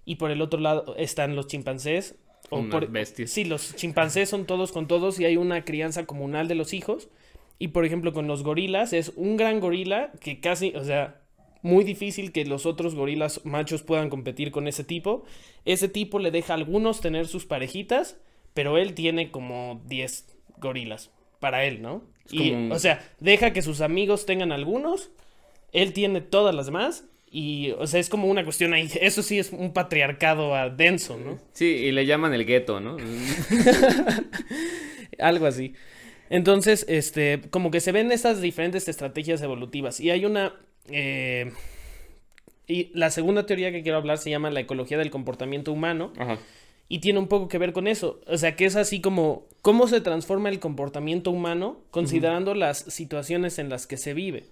Y por el otro lado están los chimpancés. O por, bestias. Sí, los chimpancés son todos con todos y hay una crianza comunal de los hijos. Y por ejemplo, con los gorilas es un gran gorila que casi, o sea, muy difícil que los otros gorilas machos puedan competir con ese tipo. Ese tipo le deja a algunos tener sus parejitas, pero él tiene como 10 gorilas para él, ¿no? Y, O sea, deja que sus amigos tengan algunos, él tiene todas las demás. Y, o sea, es como una cuestión ahí. Eso sí es un patriarcado denso, ¿no? Sí, y le llaman el gueto, ¿no? (laughs) Algo así. Entonces, este, como que se ven estas diferentes estrategias evolutivas. Y hay una eh, y la segunda teoría que quiero hablar se llama la ecología del comportamiento humano. Y tiene un poco que ver con eso. O sea, que es así como cómo se transforma el comportamiento humano considerando las situaciones en las que se vive.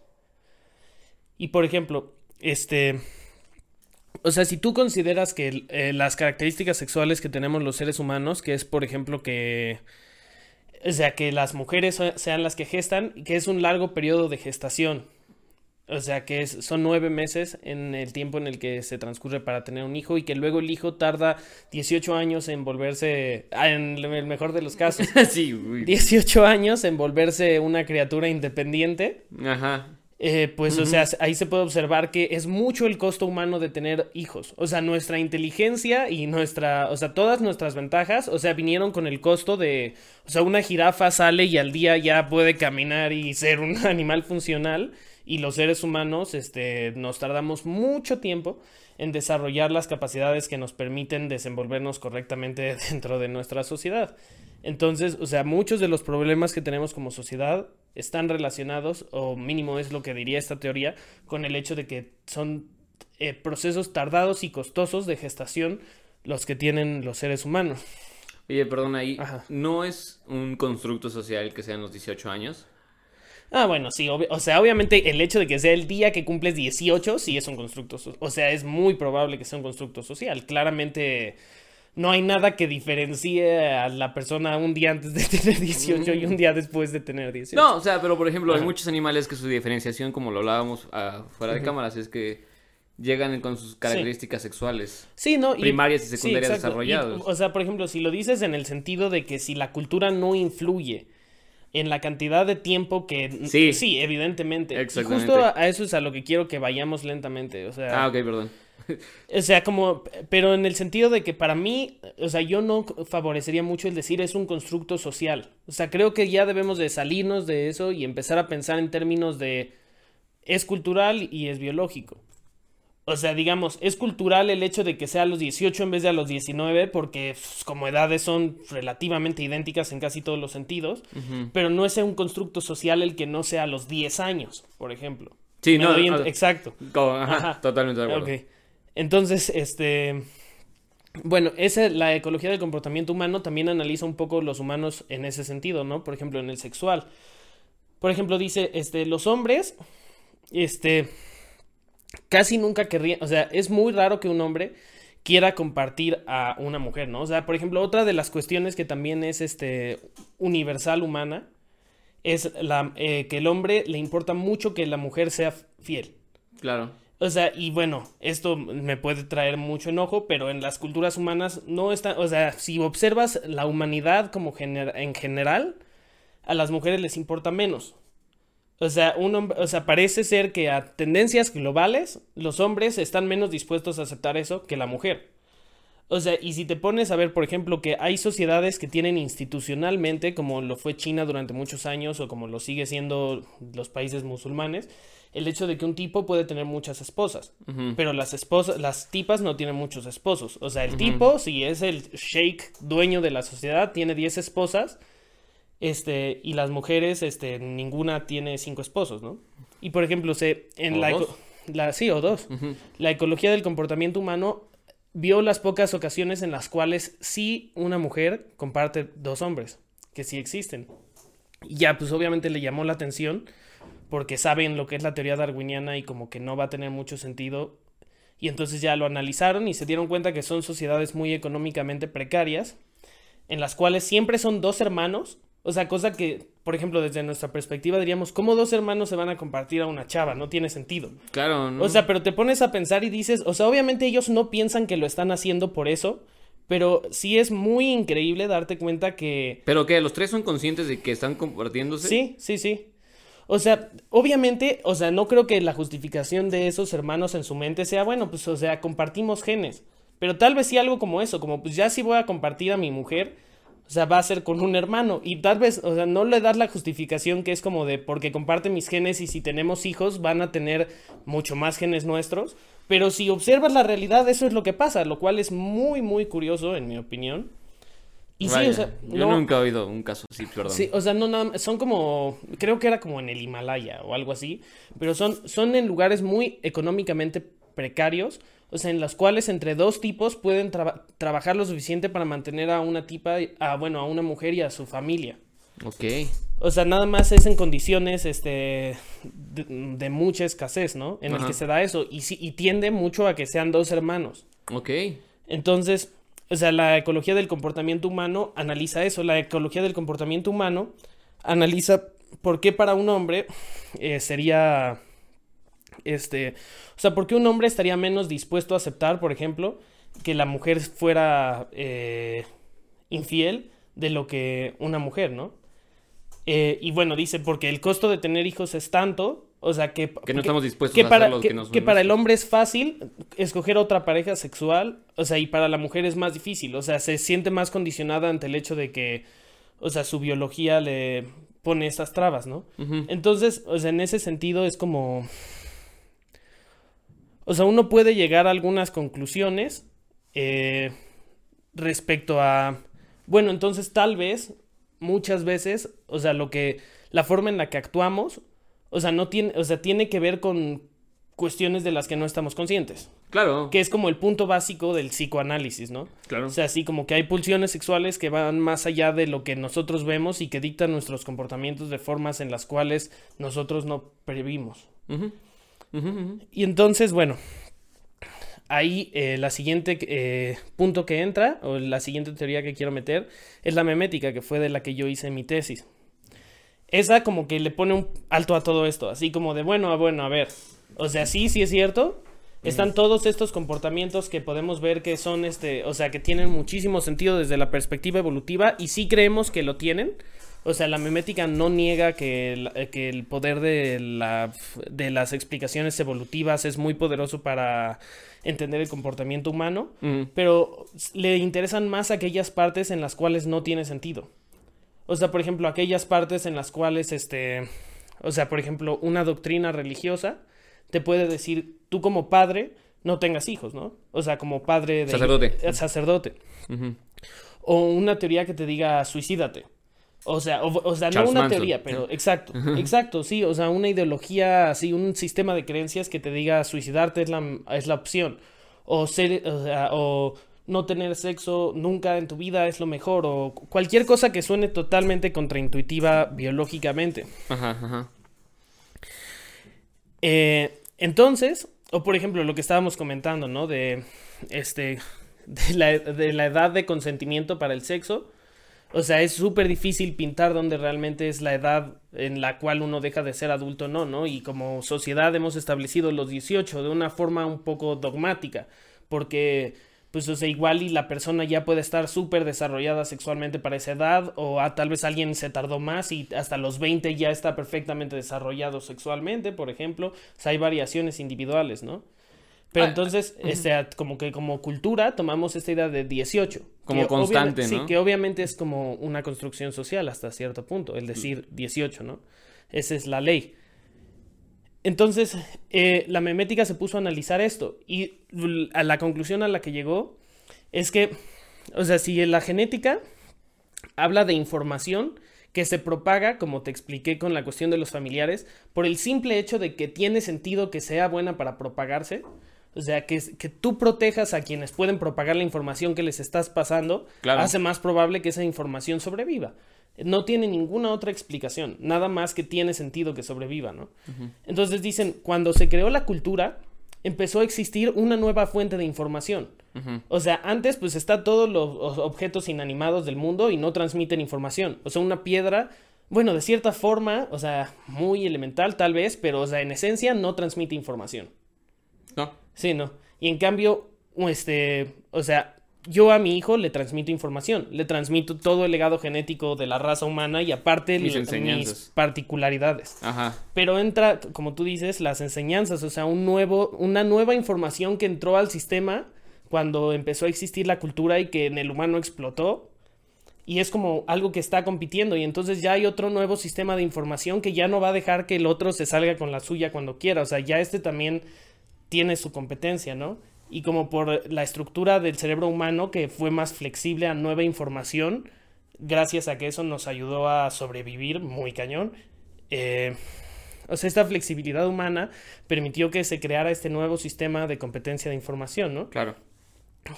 Y por ejemplo, este... O sea, si tú consideras que eh, las características sexuales que tenemos los seres humanos, que es por ejemplo que... O sea, que las mujeres sean las que gestan, que es un largo periodo de gestación. O sea que son nueve meses en el tiempo en el que se transcurre para tener un hijo y que luego el hijo tarda 18 años en volverse, ah, en el mejor de los casos, (laughs) sí, 18 años en volverse una criatura independiente. Ajá. Eh, pues, o sea, ahí se puede observar que es mucho el costo humano de tener hijos. O sea, nuestra inteligencia y nuestra, o sea, todas nuestras ventajas, o sea, vinieron con el costo de, o sea, una jirafa sale y al día ya puede caminar y ser un (laughs) animal funcional y los seres humanos este, nos tardamos mucho tiempo en desarrollar las capacidades que nos permiten desenvolvernos correctamente (laughs) dentro de nuestra sociedad. Entonces, o sea, muchos de los problemas que tenemos como sociedad están relacionados, o mínimo es lo que diría esta teoría, con el hecho de que son eh, procesos tardados y costosos de gestación los que tienen los seres humanos. Oye, perdón, ahí no es un constructo social que sean los 18 años. Ah, bueno, sí, o sea, obviamente el hecho de que sea el día que cumples 18 sí es un constructo, o sea, es muy probable que sea un constructo social. Claramente no hay nada que diferencie a la persona un día antes de (laughs) tener 18 y un día después de tener 18. No, o sea, pero por ejemplo, hay muchos animales que su diferenciación, como lo hablábamos uh, fuera de cámaras, es que llegan con sus características sexuales sí, no, primarias y, secundarias desarrolladas. o sea, por ejemplo, si lo dices en el sentido de que si la cultura no influye en la cantidad de tiempo que... Sí, sí evidentemente. Y justo a eso es a lo que quiero que vayamos lentamente. O sea... Ah, ok, perdón. O sea, como, pero en el sentido de que para mí, o sea, yo no favorecería mucho el decir es un constructo social. O sea, creo que ya debemos de salirnos de eso y empezar a pensar en términos de es cultural y es biológico. O sea, digamos, es cultural el hecho de que sea a los 18 en vez de a los 19, porque pues, como edades son relativamente idénticas en casi todos los sentidos, pero no es un constructo social el que no sea a los 10 años, por ejemplo. Sí, no, exacto. totalmente de acuerdo. Entonces, este bueno, esa la ecología del comportamiento humano también analiza un poco los humanos en ese sentido, ¿no? Por ejemplo, en el sexual. Por ejemplo, dice, este, los hombres, este, casi nunca querrían, o sea, es muy raro que un hombre quiera compartir a una mujer, ¿no? O sea, por ejemplo, otra de las cuestiones que también es este universal humana es la, eh, que el hombre le importa mucho que la mujer sea fiel. Claro. O sea, y bueno, esto me puede traer mucho enojo, pero en las culturas humanas no está, o sea, si observas la humanidad como en general, a las mujeres les importa menos. O sea, un o sea, parece ser que a tendencias globales los hombres están menos dispuestos a aceptar eso que la mujer. O sea, y si te pones a ver, por ejemplo, que hay sociedades que tienen institucionalmente, como lo fue China durante muchos años o como lo sigue siendo los países musulmanes, el hecho de que un tipo puede tener muchas esposas, pero las esposas, las tipas no tienen muchos esposos. O sea, el tipo, si es el sheikh dueño de la sociedad, tiene 10 esposas este, y las mujeres, este, ninguna tiene cinco esposos, ¿no? Y por ejemplo, se, en la, la, sí, o dos. La ecología del comportamiento humano vio las pocas ocasiones en las cuales sí una mujer comparte dos hombres, que sí existen. Y ya, pues obviamente le llamó la atención porque saben lo que es la teoría darwiniana y como que no va a tener mucho sentido. Y entonces ya lo analizaron y se dieron cuenta que son sociedades muy económicamente precarias, en las cuales siempre son dos hermanos o sea, cosa que, por ejemplo, desde nuestra perspectiva diríamos, ¿cómo dos hermanos se van a compartir a una chava? No tiene sentido. Claro, ¿no? O sea, pero te pones a pensar y dices, o sea, obviamente ellos no piensan que lo están haciendo por eso, pero sí es muy increíble darte cuenta que... ¿Pero que ¿Los tres son conscientes de que están compartiéndose? Sí, sí, sí. O sea, obviamente, o sea, no creo que la justificación de esos hermanos en su mente sea, bueno, pues, o sea, compartimos genes. Pero tal vez sí algo como eso, como pues ya sí voy a compartir a mi mujer, o sea, va a ser con un hermano. Y tal vez, o sea, no le das la justificación que es como de porque comparte mis genes y si tenemos hijos van a tener mucho más genes nuestros. Pero si observas la realidad, eso es lo que pasa, lo cual es muy, muy curioso, en mi opinión. Y sí, o sea, yo nunca he oído un caso así, perdón. Sí, o sea, no, nada, son como, creo que era como en el Himalaya o algo así, pero son, son en lugares muy económicamente precarios, o sea, en las cuales entre dos tipos pueden trabajar lo suficiente para mantener a una tipa, a, bueno, a una mujer y a su familia. Ok. O sea, nada más es en condiciones este, de, mucha escasez, ¿no? En el que se da eso. Y, y tiende mucho a que sean dos hermanos. Ok. Entonces, o sea, la ecología del comportamiento humano analiza eso. La ecología del comportamiento humano analiza por qué para un hombre eh, sería este, o sea, ¿por qué un hombre estaría menos dispuesto a aceptar, por ejemplo, que la mujer fuera eh, infiel de lo que una mujer, ¿no? Eh, y bueno, dice, porque el costo de tener hijos es tanto, o sea, que... Que no estamos dispuestos a para, que, que, para el hombre es fácil escoger otra pareja sexual, o sea, y para la mujer es más difícil, o sea, se siente más condicionada ante el hecho de que, o sea, su biología le pone estas trabas, ¿no? Entonces, o sea, en ese sentido es como o sea, uno puede llegar a algunas conclusiones eh, respecto a, bueno, entonces tal vez, muchas veces, o sea, lo que, la forma en la que actuamos, o sea, no tiene, o sea, tiene que ver con cuestiones de las que no estamos conscientes. Claro. Que es como el punto básico del psicoanálisis, ¿no? Claro. O sea, así como que hay pulsiones sexuales que van más allá de lo que nosotros vemos y que dictan nuestros comportamientos de formas en las cuales nosotros no previmos. Y entonces, bueno, ahí eh, la siguiente eh, punto que entra, o la siguiente teoría que quiero meter, es la memética, que fue de la que yo hice mi tesis. Esa como que le pone un alto a todo esto, así como de, bueno, bueno, a ver, o sea, sí, sí es cierto, están todos estos comportamientos que podemos ver que son, este, o sea, que tienen muchísimo sentido desde la perspectiva evolutiva y sí creemos que lo tienen, O sea, la memética no niega que el, que el poder de, la, de las explicaciones evolutivas es muy poderoso para entender el comportamiento humano, pero le interesan más aquellas partes en las cuales no tiene sentido. O sea, por ejemplo, aquellas partes en las cuales, este, o sea, por ejemplo, una doctrina religiosa te puede decir, tú como padre no tengas hijos, ¿no? O sea, como padre de... Sacerdote. Eh, sacerdote. O una teoría que te diga, suicídate. O sea, o, sea, no una teoría, pero exacto, exacto, sí, o sea, una ideología, así, un sistema de creencias que te diga suicidarte es la, es la opción. O ser, o sea, o no tener sexo nunca en tu vida es lo mejor o cualquier cosa que suene totalmente contraintuitiva biológicamente. Ajá, ajá. Eh, entonces, o por ejemplo lo que estábamos comentando, ¿no? De este, de la, de la edad de consentimiento para el sexo. O sea, es súper difícil pintar donde realmente es la edad en la cual uno deja de ser adulto, no, ¿no? Y como sociedad hemos establecido los 18 de una forma un poco dogmática, porque pues o sea, igual y la persona ya puede estar súper desarrollada sexualmente para esa edad, o tal vez alguien se tardó más y hasta los 20 ya está perfectamente desarrollado sexualmente, por ejemplo. O sea, hay variaciones individuales, ¿no? Pero ah, entonces, este, como que como cultura tomamos esta idea de 18. Como constante, ¿no? Sí, que obviamente es como una construcción social hasta cierto punto, el decir 18, ¿no? Esa es la ley. Entonces, eh, la memética se puso a analizar esto y a la conclusión a la que llegó es que, o sea, si la genética habla de información que se propaga, como te expliqué con la cuestión de los familiares, por el simple hecho de que tiene sentido que sea buena para propagarse, o sea, que, que tú protejas a quienes pueden propagar la información que les estás pasando, hace más probable que esa información sobreviva. No tiene ninguna otra explicación, nada más que tiene sentido que sobreviva, ¿no? Entonces dicen, cuando se creó la cultura, empezó a existir una nueva fuente de información. O sea, antes pues está todos los objetos inanimados del mundo y no transmiten información. O sea, una piedra, bueno, de cierta forma, o sea, muy elemental tal vez, pero o sea, en esencia no transmite información. No. Sí, no. Y en cambio, este, o sea, yo a mi hijo le transmito información, le transmito todo el legado genético de la raza humana y aparte mis, mis particularidades. Ajá. Pero entra, como tú dices, las enseñanzas, o sea, un nuevo, una nueva información que entró al sistema cuando empezó a existir la cultura y que en el humano explotó. Y es como algo que está compitiendo y entonces ya hay otro nuevo sistema de información que ya no va a dejar que el otro se salga con la suya cuando quiera. O sea, ya este también tiene su competencia, ¿no? y como por la estructura del cerebro humano que fue más flexible a nueva información, gracias a que eso nos ayudó a sobrevivir muy cañón. Eh, o sea, esta flexibilidad humana permitió que se creara este nuevo sistema de competencia de información, ¿no? Claro.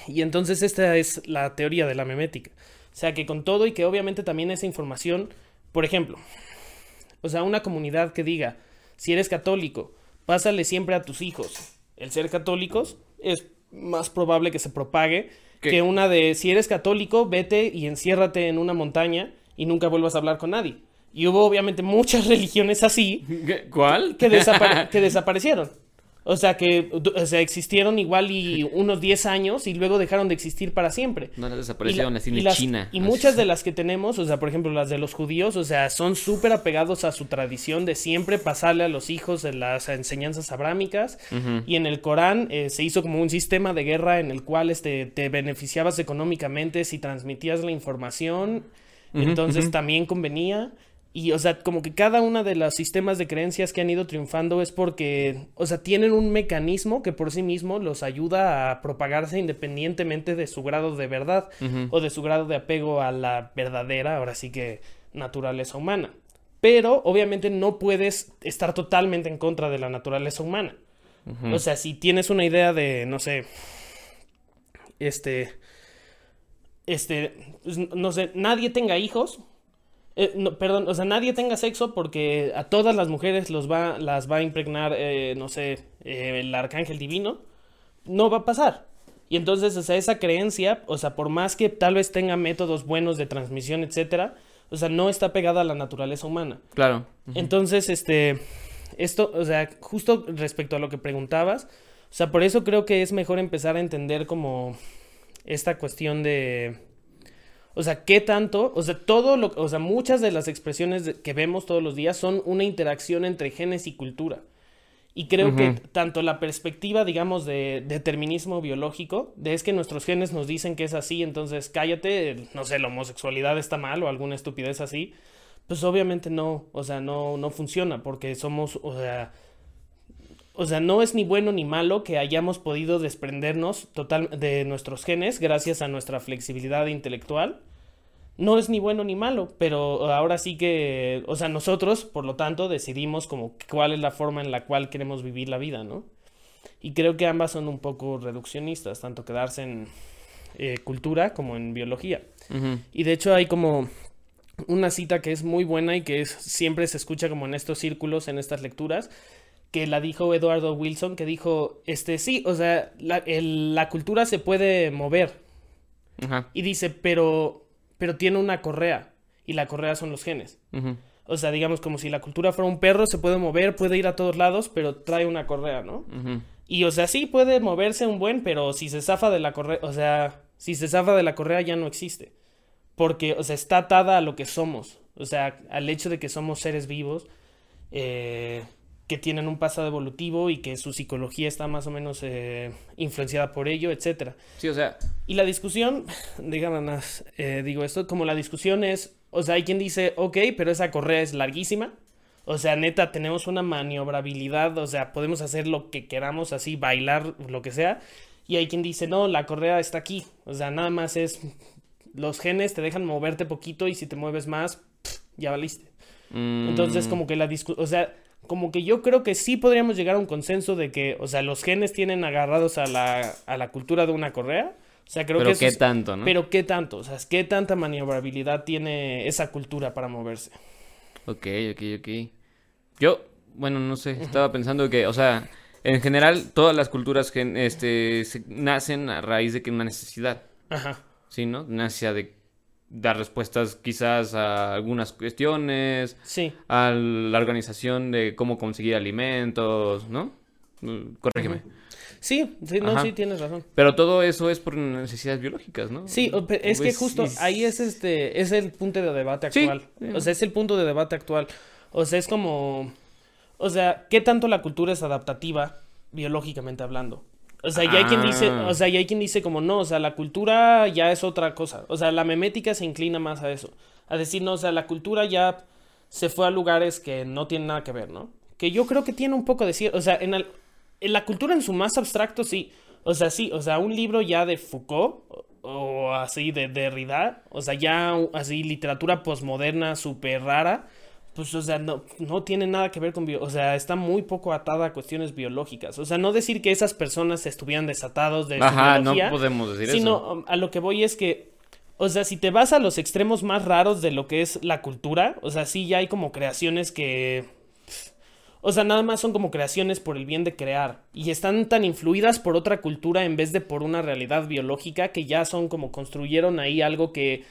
Y entonces esta es la teoría de la memética. O sea, que con todo y que obviamente también esa información, por ejemplo, o sea, una comunidad que diga, si eres católico, pásale siempre a tus hijos el ser católicos, es más probable que se propague que una de si eres católico, vete y enciérrate en una montaña y nunca vuelvas a hablar con nadie. Y hubo obviamente muchas (laughs) religiones así. ¿Cuál? Que, (laughs) que desaparecieron. O sea, que o sea, existieron igual y (laughs) unos 10 años y luego dejaron de existir para siempre. No las desaparecieron, así en China. Y muchas de las que tenemos, o sea, por ejemplo, las de los judíos, o sea, son súper apegados a su tradición de siempre pasarle a los hijos de las enseñanzas abrámicas. Y en el Corán eh, se hizo como un sistema de guerra en el cual este, te beneficiabas económicamente si transmitías la información. Entonces también convenía. Y, o sea, como que cada una de los sistemas de creencias que han ido triunfando es porque, o sea, tienen un mecanismo que por sí mismo los ayuda a propagarse independientemente de su grado de verdad o de su grado de apego a la verdadera, ahora sí que, naturaleza humana. Pero, obviamente, no puedes estar totalmente en contra de la naturaleza humana. O sea, si tienes una idea de, no sé, este, este, pues, no sé, nadie tenga hijos, eh, no, perdón, o sea, nadie tenga sexo porque a todas las mujeres los va, las va a impregnar, eh, no sé, eh, el arcángel divino, no va a pasar. Y entonces, o sea, esa creencia, o sea, por más que tal vez tenga métodos buenos de transmisión, etcétera, o sea, no está pegada a la naturaleza humana. Claro. Entonces, este, esto, o sea, justo respecto a lo que preguntabas, o sea, por eso creo que es mejor empezar a entender como esta cuestión de O sea, ¿qué tanto? O sea, todo lo, o sea, muchas de las expresiones que vemos todos los días son una interacción entre genes y cultura. Y creo que tanto la perspectiva, digamos, de determinismo biológico, de es que nuestros genes nos dicen que es así, entonces cállate, no sé, la homosexualidad está mal o alguna estupidez así, pues obviamente no, o sea, no, no funciona porque somos, o sea, o sea, no es ni bueno ni malo que hayamos podido desprendernos total de nuestros genes gracias a nuestra flexibilidad intelectual no es ni bueno ni malo, pero ahora sí que, o sea, nosotros, por lo tanto, decidimos como cuál es la forma en la cual queremos vivir la vida, ¿no? Y creo que ambas son un poco reduccionistas, tanto quedarse en eh, cultura como en biología. Y de hecho hay como una cita que es muy buena y que es, siempre se escucha como en estos círculos, en estas lecturas, que la dijo Eduardo Wilson, que dijo, este, sí, o sea, la, la cultura se puede mover. Y dice, pero pero tiene una correa y la correa son los genes. O sea, digamos como si la cultura fuera un perro, se puede mover, puede ir a todos lados, pero trae una correa, ¿no? Y o sea, sí puede moverse un buen, pero si se zafa de la correa, o sea, si se zafa de la correa ya no existe. Porque, o sea, está atada a lo que somos. O sea, al hecho de que somos seres vivos. Eh, que tienen un pasado evolutivo y que su psicología está más o menos eh, influenciada por ello, etcétera. Sí, o sea. Y la discusión, (sighs) dígame eh, digo esto, como la discusión es, o sea, hay quien dice, ok, pero esa correa es larguísima. O sea, neta, tenemos una maniobrabilidad, o sea, podemos hacer lo que queramos, así, bailar, lo que sea. Y hay quien dice, no, la correa está aquí. O sea, nada más es, los genes te dejan moverte poquito y si te mueves más, ya valiste. Mm. Entonces, como que la discusión, o sea, como que yo creo que sí podríamos llegar a un consenso de que, o sea, los genes tienen agarrados a la, a la cultura de una correa. O sea, creo pero que qué tanto, ¿no? Pero qué tanto, o sea, qué tanta maniobrabilidad tiene esa cultura para moverse. Ok, ok, ok. Yo, bueno, no sé, estaba pensando que, o sea, en general todas las culturas este, nacen a raíz de que una necesidad. Ajá. Sí, ¿no? Necesidad de dar respuestas quizás a algunas cuestiones, sí. a la organización de cómo conseguir alimentos, ¿no? Mm, corrígeme. Sí, sí, no, sí, tienes razón. Pero todo eso es por necesidades biológicas, ¿no? Sí, es que justo ahí es este, es el punto de debate actual. O sea, es el punto de debate actual. O sea, es como, o sea, ¿qué tanto la cultura es adaptativa biológicamente hablando? O sea, ya hay quien dice, o sea, ya hay quien dice como no, o sea, la cultura ya es otra cosa. O sea, la memética se inclina más a eso. A decir, no, o sea, la cultura ya se fue a lugares que no tienen nada que ver, ¿no? Que yo creo que tiene un poco de cierto. O sea, en, en la cultura en su más abstracto, sí. O sea, sí, o sea, un libro ya de Foucault o, así de Derrida, o sea, ya así literatura posmoderna súper rara pues, o sea, no, no tiene nada que ver con, bio o sea, está muy poco atada a cuestiones biológicas. O sea, no decir que esas personas estuvieran desatados de Ajá, no podemos decir sino, eso. Sino, a lo que voy es que, o sea, si te vas a los extremos más raros de lo que es la cultura, o sea, sí ya hay como creaciones que... O sea, nada más son como creaciones por el bien de crear. Y están tan influidas por otra cultura en vez de por una realidad biológica que ya son como construyeron ahí algo que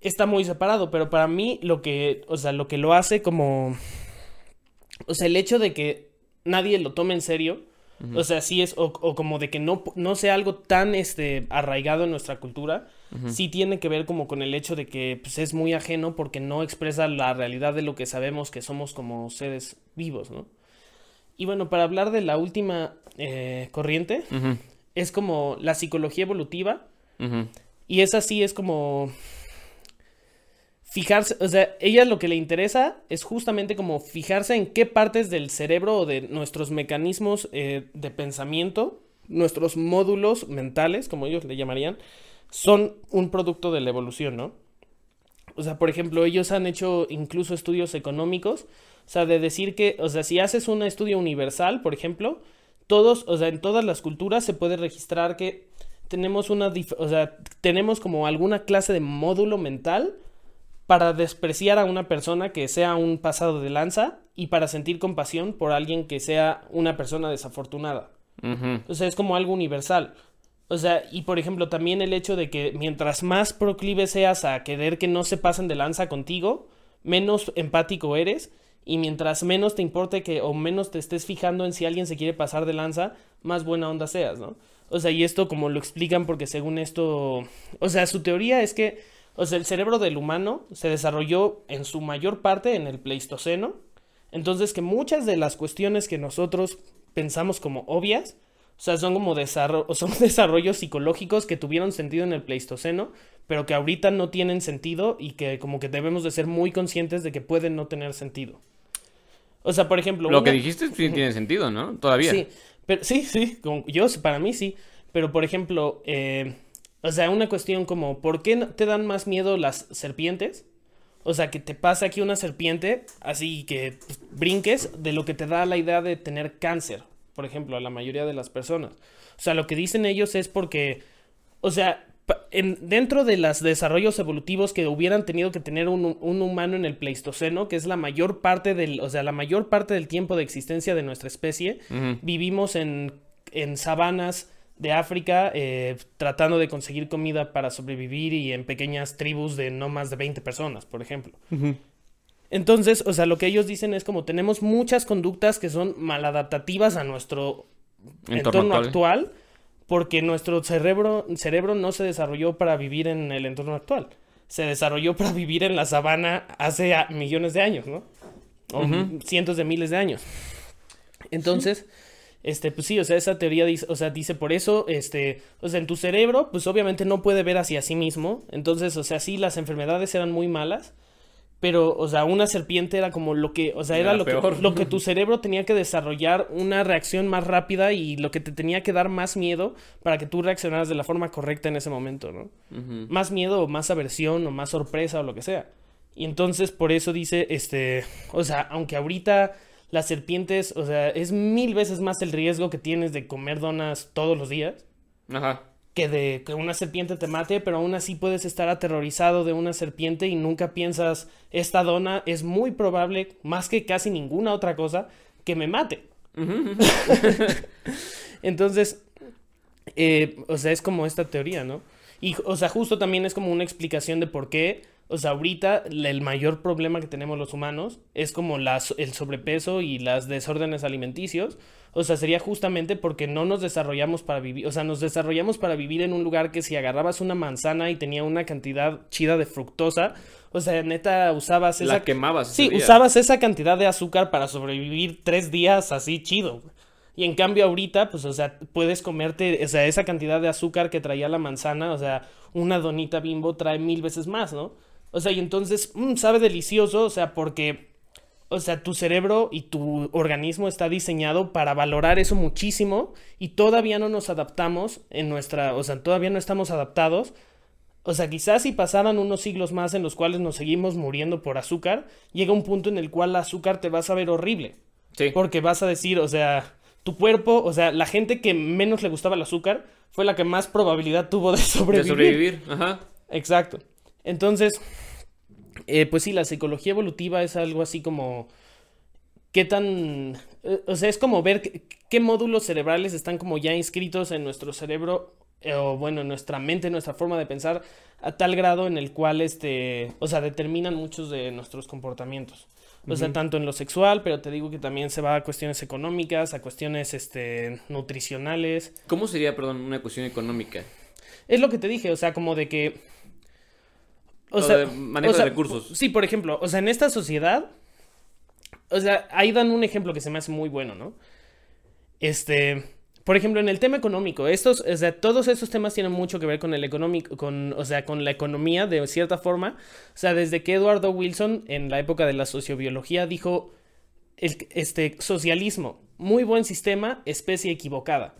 está muy separado, pero para mí lo que, o sea, lo que lo hace como, o sea, el hecho de que nadie lo tome en serio, o sea, sí es, o, como de que no, no sea algo tan, este, arraigado en nuestra cultura, sí tiene que ver como con el hecho de que, pues, es muy ajeno porque no expresa la realidad de lo que sabemos que somos como seres vivos, ¿no? Y bueno, para hablar de la última eh, corriente, es como la psicología evolutiva, y esa sí es como fijarse, o sea, ella lo que le interesa es justamente como fijarse en qué partes del cerebro o de nuestros mecanismos eh, de pensamiento, nuestros módulos mentales, como ellos le llamarían, son un producto de la evolución, ¿no? O sea, por ejemplo, ellos han hecho incluso estudios económicos, o sea, de decir que, o sea, si haces un estudio universal, por ejemplo, todos, o sea, en todas las culturas se puede registrar que tenemos una, o sea, tenemos como alguna clase de módulo mental para despreciar a una persona que sea un pasado de lanza y para sentir compasión por alguien que sea una persona desafortunada. O sea, es como algo universal. O sea, y por ejemplo, también el hecho de que mientras más proclive seas a querer que no se pasen de lanza contigo, menos empático eres y mientras menos te importe que o menos te estés fijando en si alguien se quiere pasar de lanza, más buena onda seas, ¿no? O sea, y esto como lo explican porque según esto, o sea, su teoría es que, o sea, el cerebro del humano se desarrolló en su mayor parte en el Pleistoceno, entonces que muchas de las cuestiones que nosotros pensamos como obvias, o sea, son como desarrollo, (laughs) son desarrollos psicológicos que tuvieron sentido en el Pleistoceno, pero que ahorita no tienen sentido y que como que debemos de ser muy conscientes de que pueden no tener sentido. O sea, por ejemplo... Lo que dijiste sí tiene sentido, ¿no? Todavía. Sí, pero, sí, sí, yo, para mí sí. Pero, por ejemplo, eh, o sea, una cuestión como, ¿por qué te dan más miedo las serpientes? O sea, que te pasa aquí una serpiente, así que pues, brinques, de lo que te da la idea de tener cáncer, por ejemplo, a la mayoría de las personas. O sea, lo que dicen ellos es porque, o sea, dentro de los desarrollos evolutivos que hubieran tenido que tener un, humano en el Pleistoceno, que es la mayor parte del, o sea, la mayor parte del tiempo de existencia de nuestra especie, vivimos en, en sabanas de África eh, tratando de conseguir comida para sobrevivir y en pequeñas tribus de no más de 20 personas, por ejemplo. Entonces, o sea, lo que ellos dicen es como tenemos muchas conductas que son maladaptativas a nuestro entorno actual porque nuestro cerebro, cerebro no se desarrolló para vivir en el entorno actual. Se desarrolló para vivir en la sabana hace millones de años, ¿no? O cientos de miles de años. Entonces, este, pues sí, o sea, esa teoría dice, o sea, dice por eso, este, o sea, en tu cerebro, pues obviamente no puede ver hacia sí mismo. Entonces, o sea, sí, las enfermedades eran muy malas pero, o sea, una serpiente era como lo que, o sea, era, lo, que, lo que tu (laughs) cerebro tenía que desarrollar una reacción más rápida y lo que te tenía que dar más miedo para que tú reaccionaras de la forma correcta en ese momento, ¿no? Más miedo o más aversión o más sorpresa o lo que sea. Y entonces por eso dice, este, o sea, aunque ahorita las serpientes, o sea, es mil veces más el riesgo que tienes de comer donas todos los días. Ajá que de que una serpiente te mate, pero aún así puedes estar aterrorizado de una serpiente y nunca piensas, esta dona es muy probable, más que casi ninguna otra cosa, que me mate. (laughs) Entonces, eh, o sea, es como esta teoría, ¿no? Y, o sea, justo también es como una explicación de por qué, o sea, ahorita el mayor problema que tenemos los humanos es como las, el sobrepeso y las desórdenes alimenticios, o sea, sería justamente porque no nos desarrollamos para vivir, o sea, nos desarrollamos para vivir en un lugar que si agarrabas una manzana y tenía una cantidad chida de fructosa, o sea, neta, usabas esa... La quemabas. Sí, usabas esa cantidad de azúcar para sobrevivir tres días así chido. Y en cambio ahorita, pues, o sea, puedes comerte, o sea, esa cantidad de azúcar que traía la manzana, o sea, una donita bimbo trae mil veces más, ¿no? O sea, y entonces, mmm, sabe delicioso, o sea, porque o sea, tu cerebro y tu organismo está diseñado para valorar eso muchísimo y todavía no nos adaptamos en nuestra, o sea, todavía no estamos adaptados. O sea, quizás si pasaran unos siglos más en los cuales nos seguimos muriendo por azúcar, llega un punto en el cual el azúcar te va a saber horrible. Sí. Porque vas a decir, o sea, tu cuerpo, o sea, la gente que menos le gustaba el azúcar fue la que más probabilidad tuvo de (laughs) sobrevivir. De sobrevivir, ajá. Exacto. Entonces, eh, pues sí, la psicología evolutiva es algo así como qué tan... Eh, o sea, es como ver qué, módulos cerebrales están como ya inscritos en nuestro cerebro, eh, o bueno, en nuestra mente, en nuestra forma de pensar, a tal grado en el cual, este, o sea, determinan muchos de nuestros comportamientos. O sea, tanto en lo sexual, pero te digo que también se va a cuestiones económicas, a cuestiones, este, nutricionales. ¿Cómo sería, perdón, una cuestión económica? Es lo que te dije, o sea, como de que o sea, manejo de recursos. Sí, por ejemplo, o sea, en esta sociedad, o sea, ahí dan un ejemplo que se me hace muy bueno, ¿no? Este, por ejemplo, en el tema económico, estos, o sea, todos estos temas tienen mucho que ver con el económico, con, o sea, con la economía de cierta forma. O sea, desde que Eduardo Wilson, en la época de la sociobiología, dijo, el, este, socialismo, muy buen sistema, especie equivocada.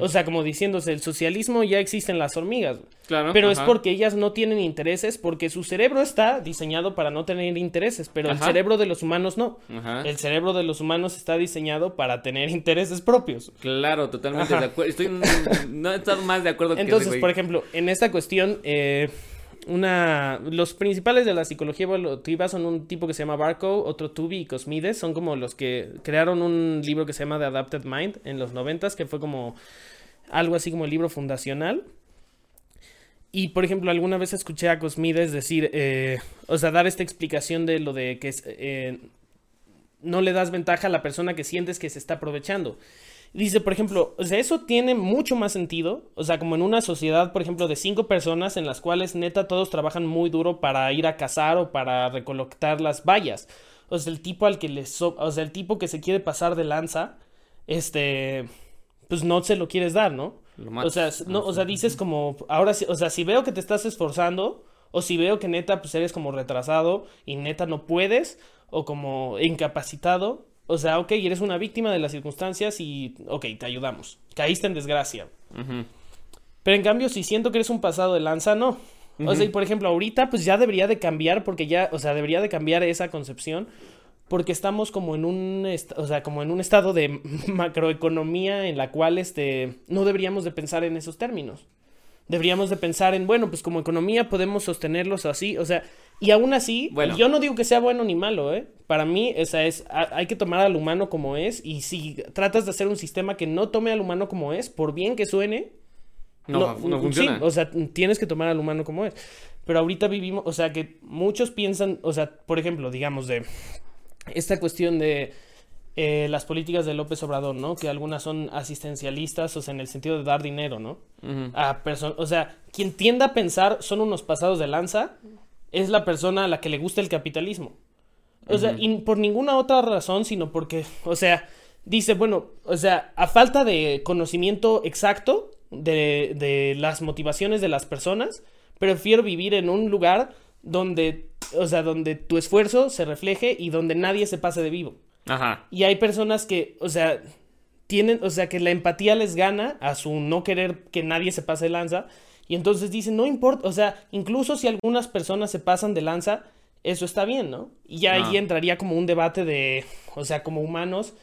O sea, como diciéndose, el socialismo ya existe en las hormigas. Claro. Pero es porque ellas no tienen intereses, porque su cerebro está diseñado para no tener intereses, pero el cerebro de los humanos no. El cerebro de los humanos está diseñado para tener (laughs) intereses propios. Claro, totalmente de acuerdo. Estoy no he estado más de acuerdo que Entonces, por ejemplo, en esta cuestión, eh, una los principales de la psicología evolutiva son un tipo que se llama Barco, otro Tubi y Cosmides, son como los que crearon un libro que se llama The Adapted Mind en los noventas, que fue como algo así como el libro fundacional. Y por ejemplo, alguna vez escuché a Cosmides decir, eh, o sea, dar esta explicación de lo de que eh, no le das ventaja a la persona que sientes que se está aprovechando. Dice, por ejemplo, o sea, eso tiene mucho más sentido, o sea, como en una sociedad, por ejemplo, de cinco personas en las cuales neta todos trabajan muy duro para ir a cazar o para recolectar las vallas. O sea, el tipo al que le o sea, el tipo que se quiere pasar de lanza, este, pues no se lo quieres dar, ¿no? o sea, no, o sea, dices como, ahora sí, o sea, si veo que te estás esforzando, o si veo que neta, pues eres como retrasado y neta no puedes, o como incapacitado, o sea, ok, eres una víctima de las circunstancias y, ok, te ayudamos. Caíste en desgracia. Pero en cambio, si siento que eres un pasado de lanza, no. O sea, y por ejemplo, ahorita pues ya debería de cambiar porque ya, o sea, debería de cambiar esa concepción porque estamos como en un, o sea, como en un estado de (laughs) macroeconomía en la cual este, no deberíamos de pensar en esos términos. Deberíamos de pensar en, bueno, pues como economía podemos sostenerlos así, o sea, y aún así, bueno. yo no digo que sea bueno ni malo, ¿eh? Para mí, esa es, hay que tomar al humano como es, y si tratas de hacer un sistema que no tome al humano como es, por bien que suene, no, no, funciona. Sí, o sea, tienes que tomar al humano como es. Pero ahorita vivimos, o sea, que muchos piensan, o sea, por ejemplo, digamos, de esta cuestión de eh, las políticas de López Obrador, ¿no? Que algunas son asistencialistas, o sea, en el sentido de dar dinero, ¿no? A o sea, quien tienda a pensar son unos pasados de lanza, es la persona a la que le gusta el capitalismo. O sea, y por ninguna otra razón, sino porque, o sea, dice, bueno, o sea, a falta de conocimiento exacto de, de las motivaciones de las personas, prefiero vivir en un lugar donde o sea, donde tu esfuerzo se refleje y donde nadie se pase de vivo. Ajá. Y hay personas que, o sea, tienen, o sea, que la empatía les gana a su no querer que nadie se pase de lanza. Y entonces dicen, no importa, o sea, incluso si algunas personas se pasan de lanza, eso está bien, ¿no? Y ya ahí ah. entraría como un debate de, o sea, como humanos,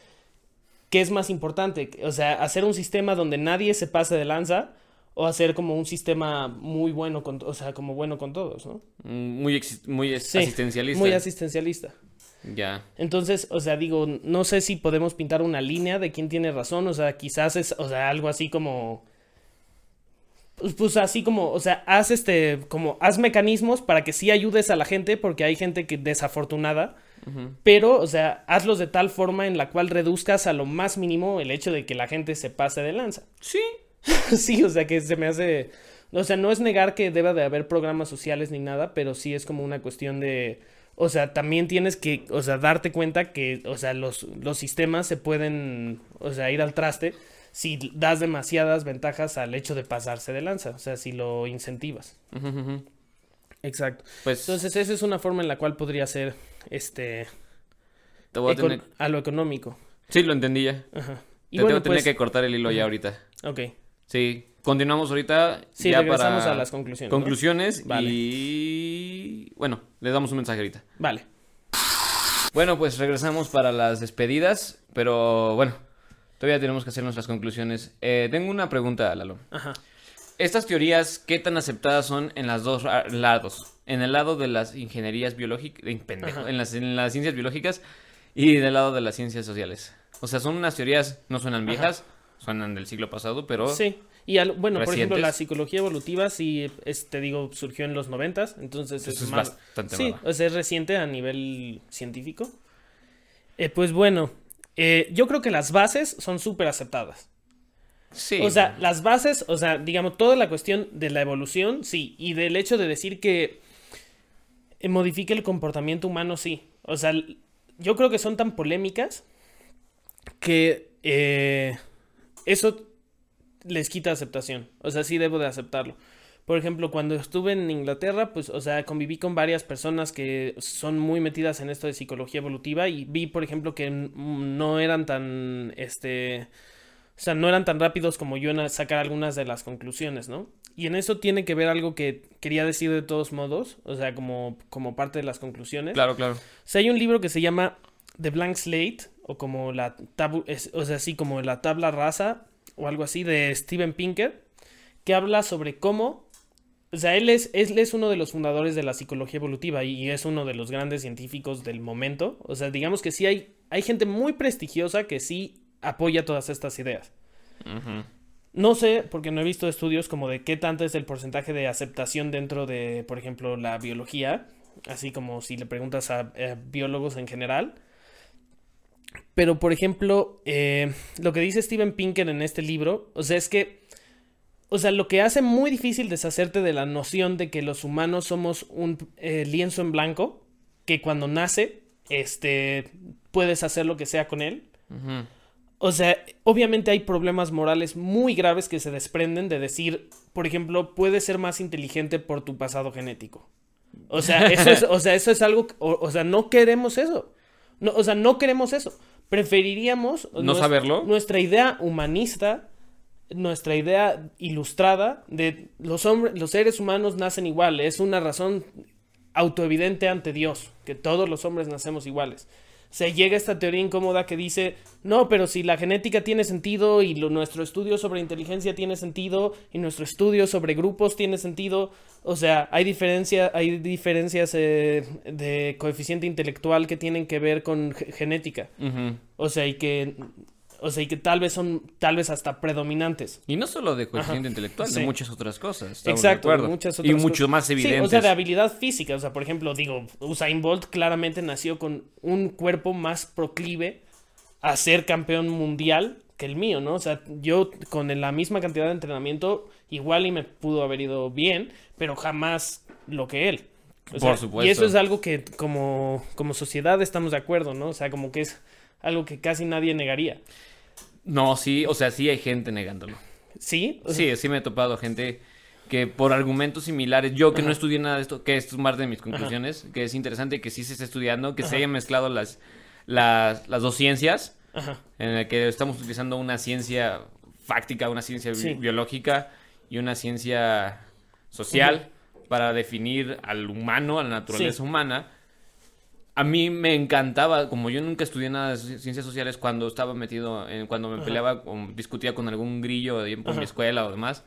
¿qué es más importante? O sea, hacer un sistema donde nadie se pase de lanza o hacer como un sistema muy bueno, con, o sea, como bueno con todos, ¿no? Mm, muy, muy asistencialista. Muy asistencialista. Ya. Entonces, o sea, digo, no sé si podemos pintar una línea de quién tiene razón, o sea, quizás es, o sea, algo así como... Pues, pues así como, o sea, haz este, como, haz mecanismos para que sí ayudes a la gente, porque hay gente que desafortunada, pero, o sea, hazlos de tal forma en la cual reduzcas a lo más mínimo el hecho de que la gente se pase de lanza. Sí, (laughs) sí, o sea que se me hace... O sea, no es negar que deba de haber programas sociales ni nada, pero sí es como una cuestión de... O sea, también tienes que, o sea, darte cuenta que, o sea, los, los sistemas se pueden, o sea, ir al traste si das demasiadas ventajas al hecho de pasarse de lanza, o sea, si lo incentivas. Exacto. Pues, Entonces, esa es una forma en la cual podría ser, este, te voy a, tener... a lo económico. Sí, lo entendí ya. Ajá. Y te tengo, pues... que cortar el hilo ya ahorita. Ok. Sí, continuamos ahorita. Sí, ya regresamos a las conclusiones. Conclusiones y bueno, le damos un mensaje ahorita. Vale. Bueno, pues regresamos para las despedidas, pero bueno, todavía tenemos que hacer nuestras conclusiones. Eh, tengo una pregunta, Lalo. Ajá. Estas teorías, ¿qué tan aceptadas son en los dos lados? En el lado de las ingenierías biológicas, en, las, en las ciencias biológicas y del lado de las ciencias sociales. O sea, son unas teorías, no suenan viejas, suenan del siglo pasado, pero... Sí. Y bueno, por ejemplo, la psicología evolutiva sí, te digo, surgió en los noventas, entonces es, más... bastante Sí, o sea, es reciente a nivel científico. Eh, pues bueno, eh, yo creo que las bases son súper aceptadas. Sí. O sea, las bases, o sea, digamos, toda la cuestión de la evolución, sí, y del hecho de decir que eh, modifique el comportamiento humano, sí. O sea, yo creo que son tan polémicas que eso les quita aceptación. O sea, sí debo de aceptarlo. Por ejemplo, cuando estuve en Inglaterra, pues, o sea, conviví con varias personas que son muy metidas en esto de psicología evolutiva y vi, por ejemplo, que no eran tan, este, o sea, no eran tan rápidos como yo en sacar algunas de las conclusiones, ¿no? Y en eso tiene que ver algo que quería decir de todos modos, o sea, como, como parte de las conclusiones. Claro, claro. O sea, hay un libro que se llama The Blank Slate, o como la tabu o sea, así como la tabla rasa o algo así de Steven Pinker, que habla sobre cómo, o sea, él es, él es uno de los fundadores de la psicología evolutiva y es uno de los grandes científicos del momento. O sea, digamos que sí hay, hay gente muy prestigiosa que sí apoya todas estas ideas. No sé, porque no he visto estudios como de qué tanto es el porcentaje de aceptación dentro de, por ejemplo, la biología, así como si le preguntas a biólogos en general. Pero por ejemplo, eh, lo que dice Steven Pinker en este libro, o sea, es que, o sea, lo que hace muy difícil deshacerte de la noción de que los humanos somos un eh, lienzo en blanco, que cuando nace, este, puedes hacer lo que sea con él. O sea, obviamente hay problemas morales muy graves que se desprenden de decir, por ejemplo, puedes ser más inteligente por tu pasado genético. O sea, eso es, (laughs) o sea, eso es algo, o, sea, no queremos eso. No, o sea, no queremos eso. Preferiríamos... No saberlo. Nuestra idea humanista, nuestra idea ilustrada de los hombres, los seres humanos nacen iguales. Es una razón autoevidente ante Dios, que todos los hombres nacemos iguales se llega a esta teoría incómoda que dice, no, pero si la genética tiene sentido y nuestro estudio sobre inteligencia tiene sentido y nuestro estudio sobre grupos tiene sentido, o sea, hay, diferencia, hay diferencias eh, de coeficiente intelectual que tienen que ver con genética. O sea, y que o sea, y que tal vez son, tal vez hasta predominantes. Y no solo de coeficiente intelectual, de muchas otras cosas. Exacto, de muchas otras Y mucho más evidentes. o sea, de habilidad física. O sea, por ejemplo, digo, Usain Bolt claramente nació con un cuerpo más proclive a ser campeón mundial que el mío, ¿no? O sea, yo con la misma cantidad de entrenamiento, igual y me pudo haber ido bien, pero jamás lo que él. por supuesto. Y eso es algo que como, como sociedad estamos de acuerdo, ¿no? O sea, como que es algo que casi nadie negaría. No, sí, o sea, sí hay gente negándolo. ¿Sí? sí, sí me he topado gente que por argumentos similares, yo que no estudié nada de esto, que esto es más de mis conclusiones, que es interesante que sí se esté estudiando, que se hayan mezclado las, las, dos ciencias, en el que estamos utilizando una ciencia fáctica, una ciencia biológica y una ciencia social para definir al humano, a la naturaleza humana a mí me encantaba, como yo nunca estudié nada de ciencias sociales, cuando estaba metido, en, cuando me peleaba o discutía con algún grillo en mi escuela o demás,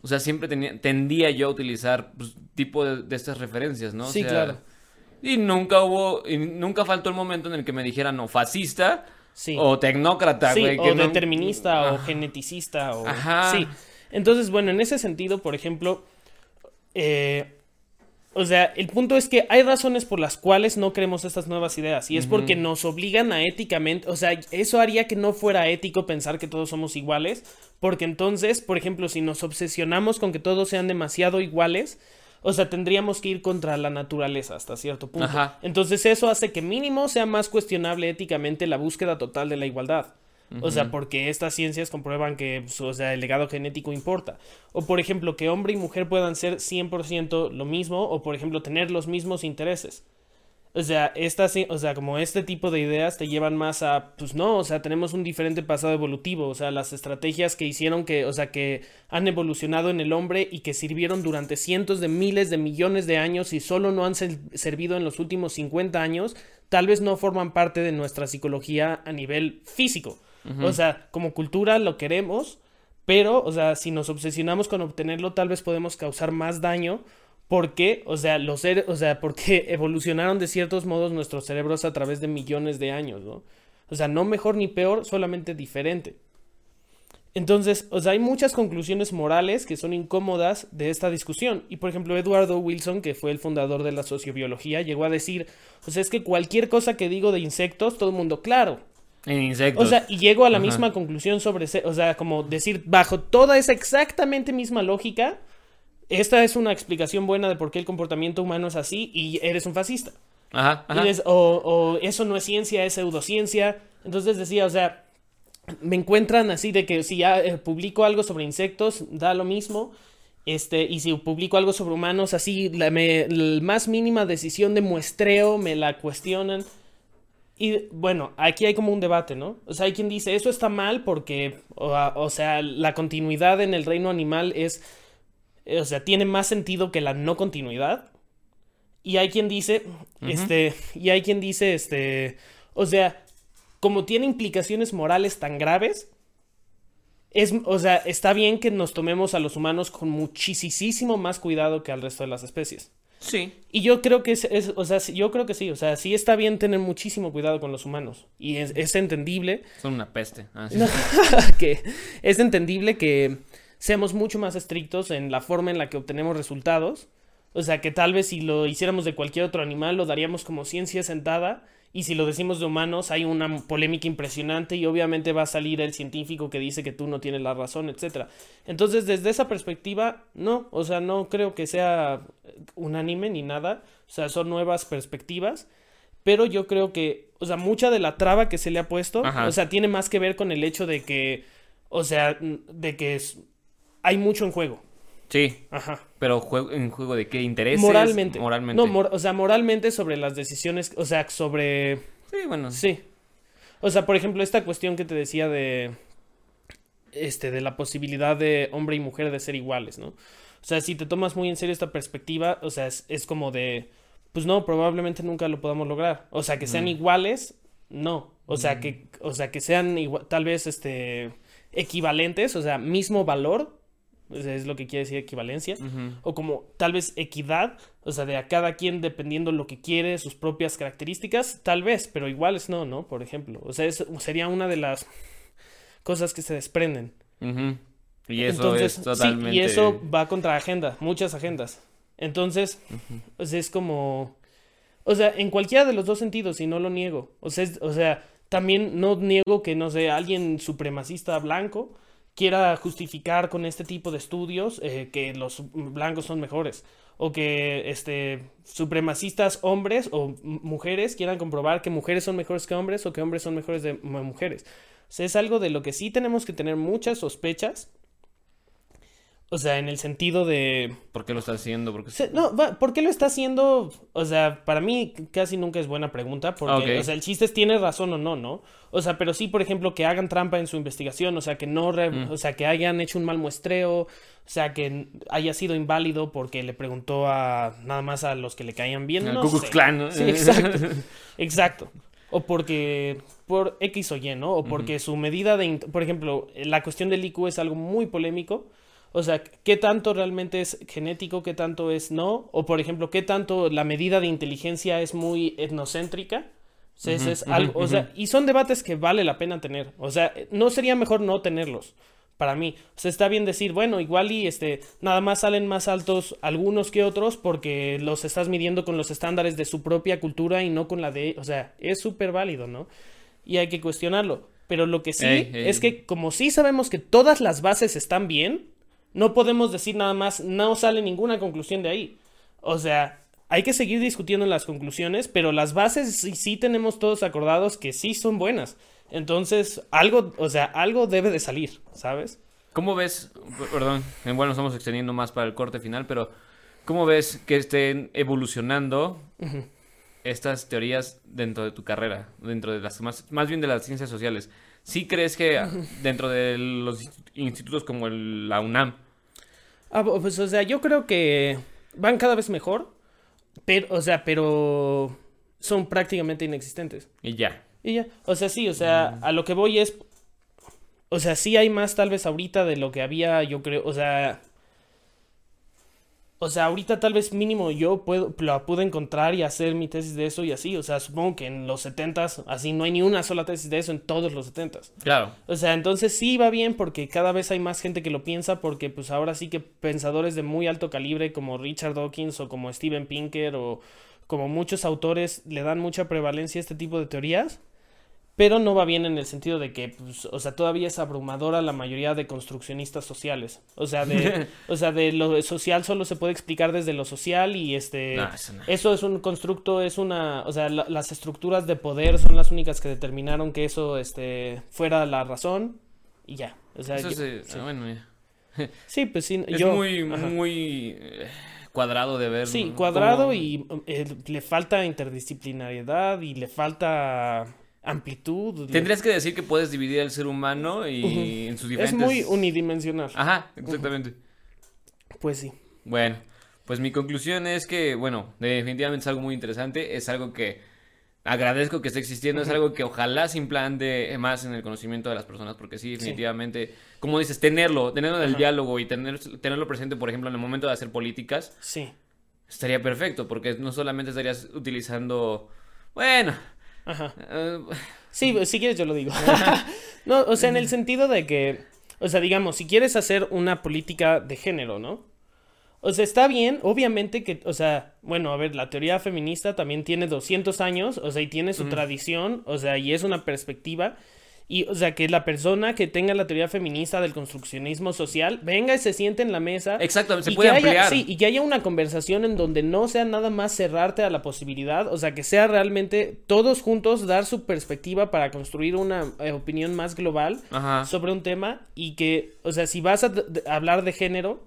o sea, siempre tenía, tendía yo a utilizar pues, tipo de, estas referencias, ¿no? Sí, claro. Y nunca hubo, y nunca faltó el momento en el que me dijeran o fascista o tecnócrata, sí, o determinista o geneticista o... Ajá. Sí. Entonces, bueno, en ese sentido, por ejemplo, eh, o sea, el punto es que hay razones por las cuales no creemos estas nuevas ideas y es porque nos obligan a éticamente, o sea, eso haría que no fuera ético pensar que todos somos iguales, porque entonces, por ejemplo, si nos obsesionamos con que todos sean demasiado iguales, o sea, tendríamos que ir contra la naturaleza hasta cierto punto. Entonces eso hace que mínimo sea más cuestionable éticamente la búsqueda total de la igualdad. O sea, porque estas ciencias comprueban que pues, o sea, el legado genético importa. O por ejemplo, que hombre y mujer puedan ser 100% lo mismo o por ejemplo tener los mismos intereses. O sea, estas, o sea, como este tipo de ideas te llevan más a, pues no, o sea, tenemos un diferente pasado evolutivo, o sea, las estrategias que hicieron que, o sea, que han evolucionado en el hombre y que sirvieron durante cientos de miles de millones de años y solo no han servido en los últimos 50 años, tal vez no forman parte de nuestra psicología a nivel físico. O sea, como cultura lo queremos, pero, o sea, si nos obsesionamos con obtenerlo, tal vez podemos causar más daño porque, o sea, los o sea, porque (laughs) evolucionaron de ciertos modos nuestros cerebros a través de millones de años, ¿no? O sea, no mejor ni peor, solamente diferente. Entonces, o sea, hay muchas conclusiones morales que son incómodas de esta discusión. Y por ejemplo, Eduardo Wilson, que fue el fundador de la sociobiología, llegó a decir, o sea, es que cualquier cosa que digo de insectos, todo el mundo, claro, en insectos. O sea, y llego a la misma conclusión sobre, o sea, como decir, bajo toda esa exactamente misma lógica, esta es una explicación buena de por qué el comportamiento humano es así y eres un fascista. Ajá, o, eso no es ciencia, es pseudociencia. Entonces decía, o sea, me encuentran así de que si ya eh, publico algo sobre insectos, da lo mismo. Este, y si publico algo sobre humanos, así, la, la más mínima decisión de muestreo me la cuestionan. Y bueno, aquí hay como un debate, ¿no? O sea, hay quien dice, eso está mal porque, o, sea, la continuidad en el reino animal es, o sea, tiene más sentido que la no continuidad. Y hay quien dice, este, y hay quien dice, este, o sea, como tiene implicaciones morales tan graves, es, o sea, está bien que nos tomemos a los humanos con muchísimo más cuidado que al resto de las especies. Sí. Y yo creo que es, o sea, yo creo que sí, o sea, sí está bien tener muchísimo cuidado con los humanos y es, entendible. Son una peste. Ah, (laughs) que es entendible que seamos mucho más estrictos en la forma en la que obtenemos resultados. O sea, que tal vez si lo hiciéramos de cualquier otro animal lo daríamos como ciencia sentada Y si lo decimos de humanos, hay una polémica impresionante y obviamente va a salir el científico que dice que tú no tienes la razón, etc. Entonces, desde esa perspectiva, no, o sea, no creo que sea unánime ni nada, o sea, son nuevas perspectivas, pero yo creo que, o sea, mucha de la traba que se le ha puesto, o sea, tiene más que ver con el hecho de que, o sea, de que es, hay mucho en juego. Sí. Ajá. Pero juego, en juego de qué intereses. Moralmente. Moralmente. No, o sea, moralmente sobre las decisiones, o sea, sobre... Sí, bueno. Sí. O sea, por ejemplo, esta cuestión que te decía de... Este, de la posibilidad de hombre y mujer de ser iguales, ¿no? O sea, si te tomas muy en serio esta perspectiva, o sea, es, es como de... Pues no, probablemente nunca lo podamos lograr. O sea, que sean iguales, no. O sea, que, o sea, que sean igual, tal vez, este, equivalentes, o sea, mismo valor, es lo que quiere decir equivalencia, o como tal vez equidad, o sea, de a cada quien dependiendo lo que quiere, sus propias características, tal vez, pero iguales no, ¿no? Por ejemplo, o sea, eso sería una de las cosas que se desprenden. Y eso es totalmente... y eso va contra agenda, muchas agendas. Entonces, es como... O sea, en cualquiera de los dos sentidos, y no lo niego. O sea, o sea, también no niego que, no sé, alguien supremacista blanco quiera justificar con este tipo de estudios eh, que los blancos son mejores o que este supremacistas hombres o mujeres quieran comprobar que mujeres son mejores que hombres o que hombres son mejores de mujeres. Es algo de lo que sí tenemos que tener muchas sospechas o sea, en el sentido de... ¿Por qué lo está haciendo? No, ¿por qué lo está haciendo? O sea, para mí casi nunca es buena pregunta, porque, o sea, el chiste es tiene razón o no, ¿no? O sea, pero sí, por ejemplo, que hagan trampa en su investigación, o sea, que no, mm. o sea, que hayan hecho un mal muestreo, o sea, que haya sido inválido porque le preguntó a nada más a los que le caían bien, no Clan, Sí, exacto. (laughs) exacto. O porque por X o Y, ¿no? O porque su medida de, por ejemplo, la cuestión del IQ es algo muy polémico o sea, ¿qué tanto realmente es genético, qué tanto es no? O por ejemplo, ¿qué tanto la medida de inteligencia es muy etnocéntrica? O sea, es algo, o sea, y son debates que vale la pena tener. O sea, no sería mejor no tenerlos para mí. O sea, está bien decir, bueno, igual y este, nada más salen más altos algunos que otros porque los estás midiendo con los estándares de su propia cultura y no con la de, o sea, es súper válido, ¿no? Y hay que cuestionarlo. Pero lo que sí es que como sí sabemos que todas las bases están bien, no podemos decir nada más, no sale ninguna conclusión de ahí. O sea, hay que seguir discutiendo las conclusiones, pero las bases sí, sí tenemos todos acordados que sí son buenas. Entonces, algo, o sea, algo debe de salir, ¿sabes? ¿Cómo ves, perdón, bueno, nos estamos extendiendo más para el corte final, pero ¿cómo ves que estén evolucionando estas teorías dentro de tu carrera, dentro de las más, más bien de las ciencias sociales? ¿Sí crees que dentro de los institutos como la UNAM? Ah, pues, o sea, yo creo que van cada vez mejor, pero, o sea, pero son prácticamente inexistentes. Y ya. Y ya. O sea, sí, o sea, a lo que voy es. O sea, sí hay más tal vez ahorita de lo que había, yo creo. O sea, o sea, ahorita tal vez mínimo yo puedo, la pude encontrar y hacer mi tesis de eso y así. O sea, supongo que en los setentas, así no hay ni una sola tesis de eso en todos los setentas. Claro. O sea, entonces sí va bien porque cada vez hay más gente que lo piensa porque pues ahora sí que pensadores de muy alto calibre como Richard Dawkins o como Steven Pinker o como muchos autores le dan mucha prevalencia a este tipo de teorías pero no va bien en el sentido de que, pues, o sea, todavía es abrumadora la mayoría de construccionistas sociales. O sea, de, (laughs) o sea, de lo social solo se puede explicar desde lo social y este, eso, es un constructo, es una, o sea, las estructuras de poder son las únicas que determinaron que eso, este, fuera la razón y ya. O sea, eso sí. Ah, bueno, (laughs) sí, pues sí. Es muy, muy eh, cuadrado de ver. Sí, cuadrado y (laughs) eh, le falta interdisciplinariedad y le falta amplitud. Tendrías que decir que puedes dividir al ser humano y en sus diferentes... Es muy unidimensional. Ajá, exactamente. Pues sí. Bueno, pues mi conclusión es que, bueno, definitivamente es algo muy interesante, es algo que agradezco que esté existiendo, es algo que ojalá se implante más en el conocimiento de las personas, porque sí, definitivamente, como dices, tenerlo, tenerlo en el diálogo y tener, tenerlo presente, por ejemplo, en el momento de hacer políticas. Sí. Estaría perfecto, porque no solamente estarías utilizando, bueno, Ajá. Eh, sí, si quieres yo lo digo. (laughs) no, o sea, en el sentido de que, o sea, digamos, si quieres hacer una política de género, ¿no? O sea, está bien, obviamente que, o sea, bueno, a ver, la teoría feminista también tiene 200 años, o sea, y tiene su tradición, o sea, y es una perspectiva. Y, o sea, que la persona que tenga la teoría feminista del construccionismo social venga y se siente en la mesa. Exactamente, se puede ampliar. sí, y que haya una conversación en donde no sea nada más cerrarte a la posibilidad, o sea, que sea realmente todos juntos dar su perspectiva para construir una eh, opinión más global sobre un tema y que, o sea, si vas a hablar de género,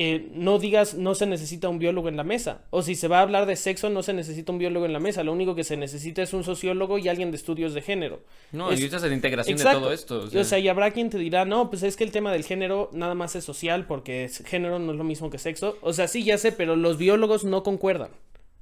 eh, no digas no se necesita un biólogo en la mesa. O si se va a hablar de sexo, no se necesita un biólogo en la mesa. Lo único que se necesita es un sociólogo y alguien de estudios de género. No, es... y es la integración de todo esto. O sea. y habrá quien te dirá, no, pues es que el tema del género nada más es social porque género no es lo mismo que sexo. O sea, sí, ya sé, pero los biólogos no concuerdan.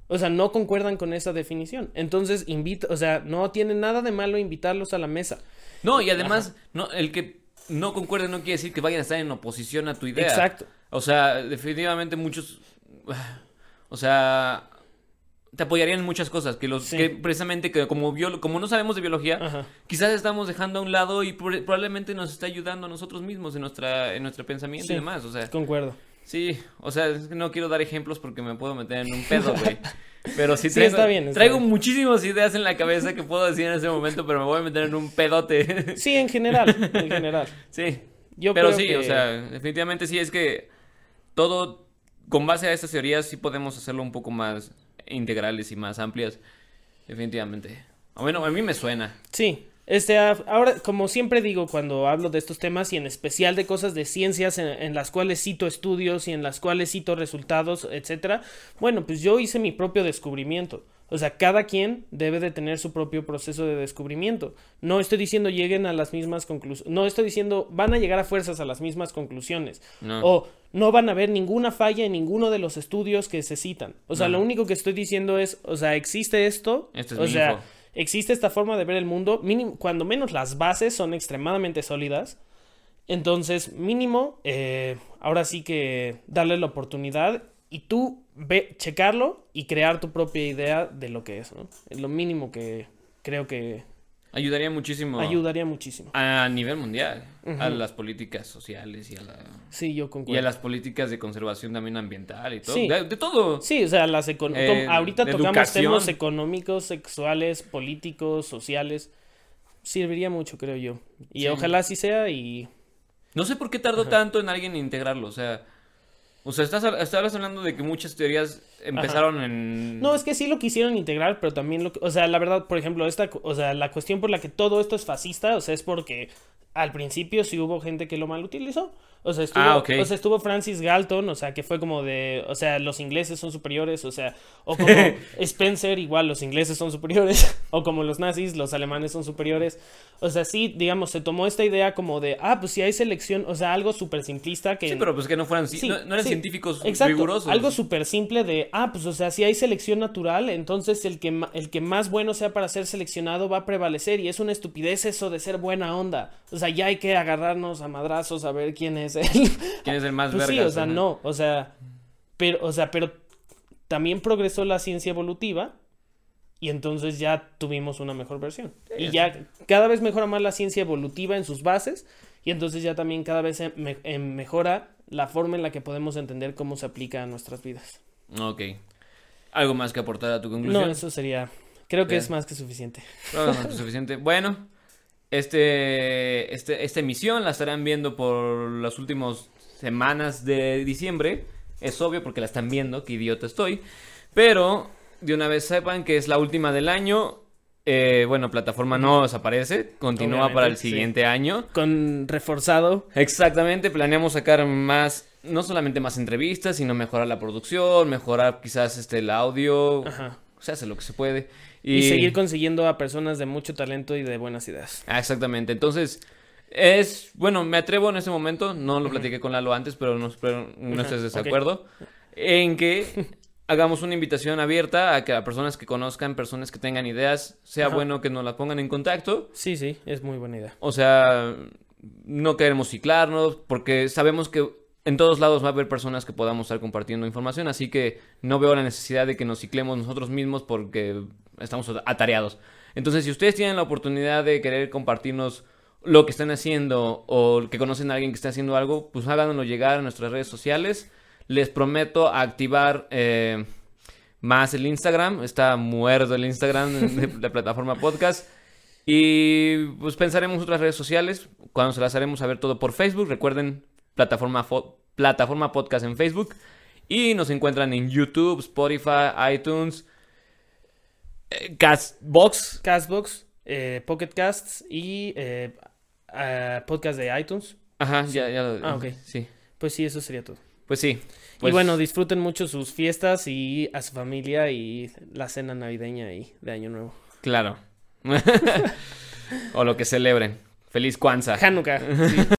O sea, no concuerdan con esa definición. Entonces, invita, o sea, no tiene nada de malo invitarlos a la mesa. No, y además, no, el que no concuerde no quiere decir que vayan a estar en oposición a tu idea. Exacto. O sea, definitivamente muchos. (sighs) O sea. Te apoyarían en muchas cosas. Que los. Que precisamente que como como no sabemos de biología, quizás estamos dejando a un lado y probablemente nos está ayudando a nosotros mismos en nuestra, en nuestro pensamiento y demás. O sea. Concuerdo. Sí, o sea, no quiero dar ejemplos porque me puedo meter en un pedo, güey. (laughs) Pero sí, traigo, está bien, traigo muchísimas ideas en la cabeza que puedo decir en ese momento, pero me voy a meter en un pedote. Sí, en general, en (laughs) general. Sí. Yo pero sí, o sea, definitivamente sí es que todo, con base a estas teorías, sí podemos hacerlo un poco más integrales y más amplias. Definitivamente. Bueno, a mí me suena. Sí. Este, ahora, como siempre digo cuando hablo de estos temas y en especial de cosas de ciencias en, las cuales cito estudios y en las cuales cito resultados, etcétera, bueno, pues yo hice mi propio descubrimiento. O sea, cada quien debe de tener su propio proceso de descubrimiento. No estoy diciendo lleguen a las mismas conclusiones. No estoy diciendo van a llegar a fuerzas a las mismas conclusiones. O no van a ver ninguna falla en ninguno de los estudios que se citan. O sea, lo único que estoy diciendo es, o sea, existe esto. esto o sea, existe esta forma de ver el mundo, mínimo, cuando menos las bases son extremadamente sólidas. Entonces, mínimo, eh, ahora sí que darle la oportunidad y tú ve, checarlo y crear tu propia idea de lo que es, ¿no? Es lo mínimo que creo que Ayudaría muchísimo. Ayudaría muchísimo. A nivel mundial. A las políticas sociales y a la... Sí, yo concuerdo. Y a las políticas de conservación también ambiental y todo. De, todo. Sí, o sea, las eh, ahorita tocamos temas económicos, sexuales, políticos, sociales. Serviría mucho, creo yo. Y ojalá así sea y... No sé por qué tardó tanto en alguien integrarlo. O sea, o sea, estás, hablando de que muchas teorías empezaron en... No, es que sí lo quisieron integrar, pero también lo... O sea, la verdad, por ejemplo, esta... O sea, la cuestión por la que todo esto es fascista, o sea, es porque al principio sí hubo gente que lo mal utilizó. O sea, estuvo, ah, o sea, estuvo Francis Galton, o sea, que fue como de, o sea, los ingleses son superiores, o sea, o como (laughs) Spencer, igual los ingleses son superiores, (laughs) o como los nazis, los alemanes son superiores. O sea, sí, digamos, se tomó esta idea como de, ah, pues si hay selección, o sea, algo súper simplista que... Sí, pero pues que no fueran, no, eran científicos exacto, rigurosos. Algo súper simple de, ah, pues o sea, si hay selección natural, entonces el que, el que más bueno sea para ser seleccionado va a prevalecer y es una estupidez eso de ser buena onda. O sea, ya hay que agarrarnos a madrazos a ver quién es él. (laughs) ¿Quién es el más pues Sí, o sea, no, o sea, pero, o sea, pero también progresó la ciencia evolutiva y entonces ya tuvimos una mejor versión. y ya cada vez mejora más la ciencia evolutiva en sus bases y entonces ya también cada vez mejora la forma en la que podemos entender cómo se aplica a nuestras vidas. Ok. ¿Algo más que aportar a tu conclusión? No, eso sería... Creo que es más que suficiente. más que suficiente. Bueno, este, este, esta emisión la estarán viendo por las últimas semanas de diciembre. Es obvio porque la están viendo, qué idiota estoy. Pero de una vez sepan que es la última del año. Eh, bueno, plataforma no desaparece, continúa para el siguiente año. Con reforzado. Exactamente, planeamos sacar más, no solamente más entrevistas, sino mejorar la producción, mejorar quizás este el audio. Ajá. Se hace lo que se puede. Y... seguir consiguiendo a personas de mucho talento y de buenas ideas. Ah, exactamente. Entonces, es, bueno, me atrevo en este momento, no lo platiqué con Lalo antes, pero no, espero no estés de desacuerdo, en que (laughs) hagamos una invitación abierta a que a personas que conozcan, personas que tengan ideas, sea bueno que nos las pongan en contacto. Sí, sí, es muy buena idea. O sea, no queremos ciclarnos porque sabemos que en todos lados va a haber personas que podamos estar compartiendo información, así que no veo la necesidad de que nos ciclemos nosotros mismos porque estamos atareados. Entonces, si ustedes tienen la oportunidad de querer compartirnos lo que están haciendo o que conocen a alguien que está haciendo algo, pues háganoslo llegar a nuestras redes sociales. Les prometo activar eh, más el Instagram. Está muerto el Instagram de (laughs) la plataforma podcast. Y pues pensaremos otras redes sociales. Cuando se las haremos a ver todo por Facebook. Recuerden, plataforma, plataforma podcast en Facebook. Y nos encuentran en YouTube, Spotify, iTunes, eh, Castbox. Castbox, eh, Pocket Casts y eh, podcast de iTunes. Ajá, ya, ya lo Ah, ok. Sí. Pues sí, eso sería todo. Pues sí. y pues bueno, disfruten mucho sus fiestas y a su familia y la cena navideña y de Año Nuevo. Claro. (laughs) o lo que celebren. Feliz Kwanzaa. Hanukkah. Sí. (laughs)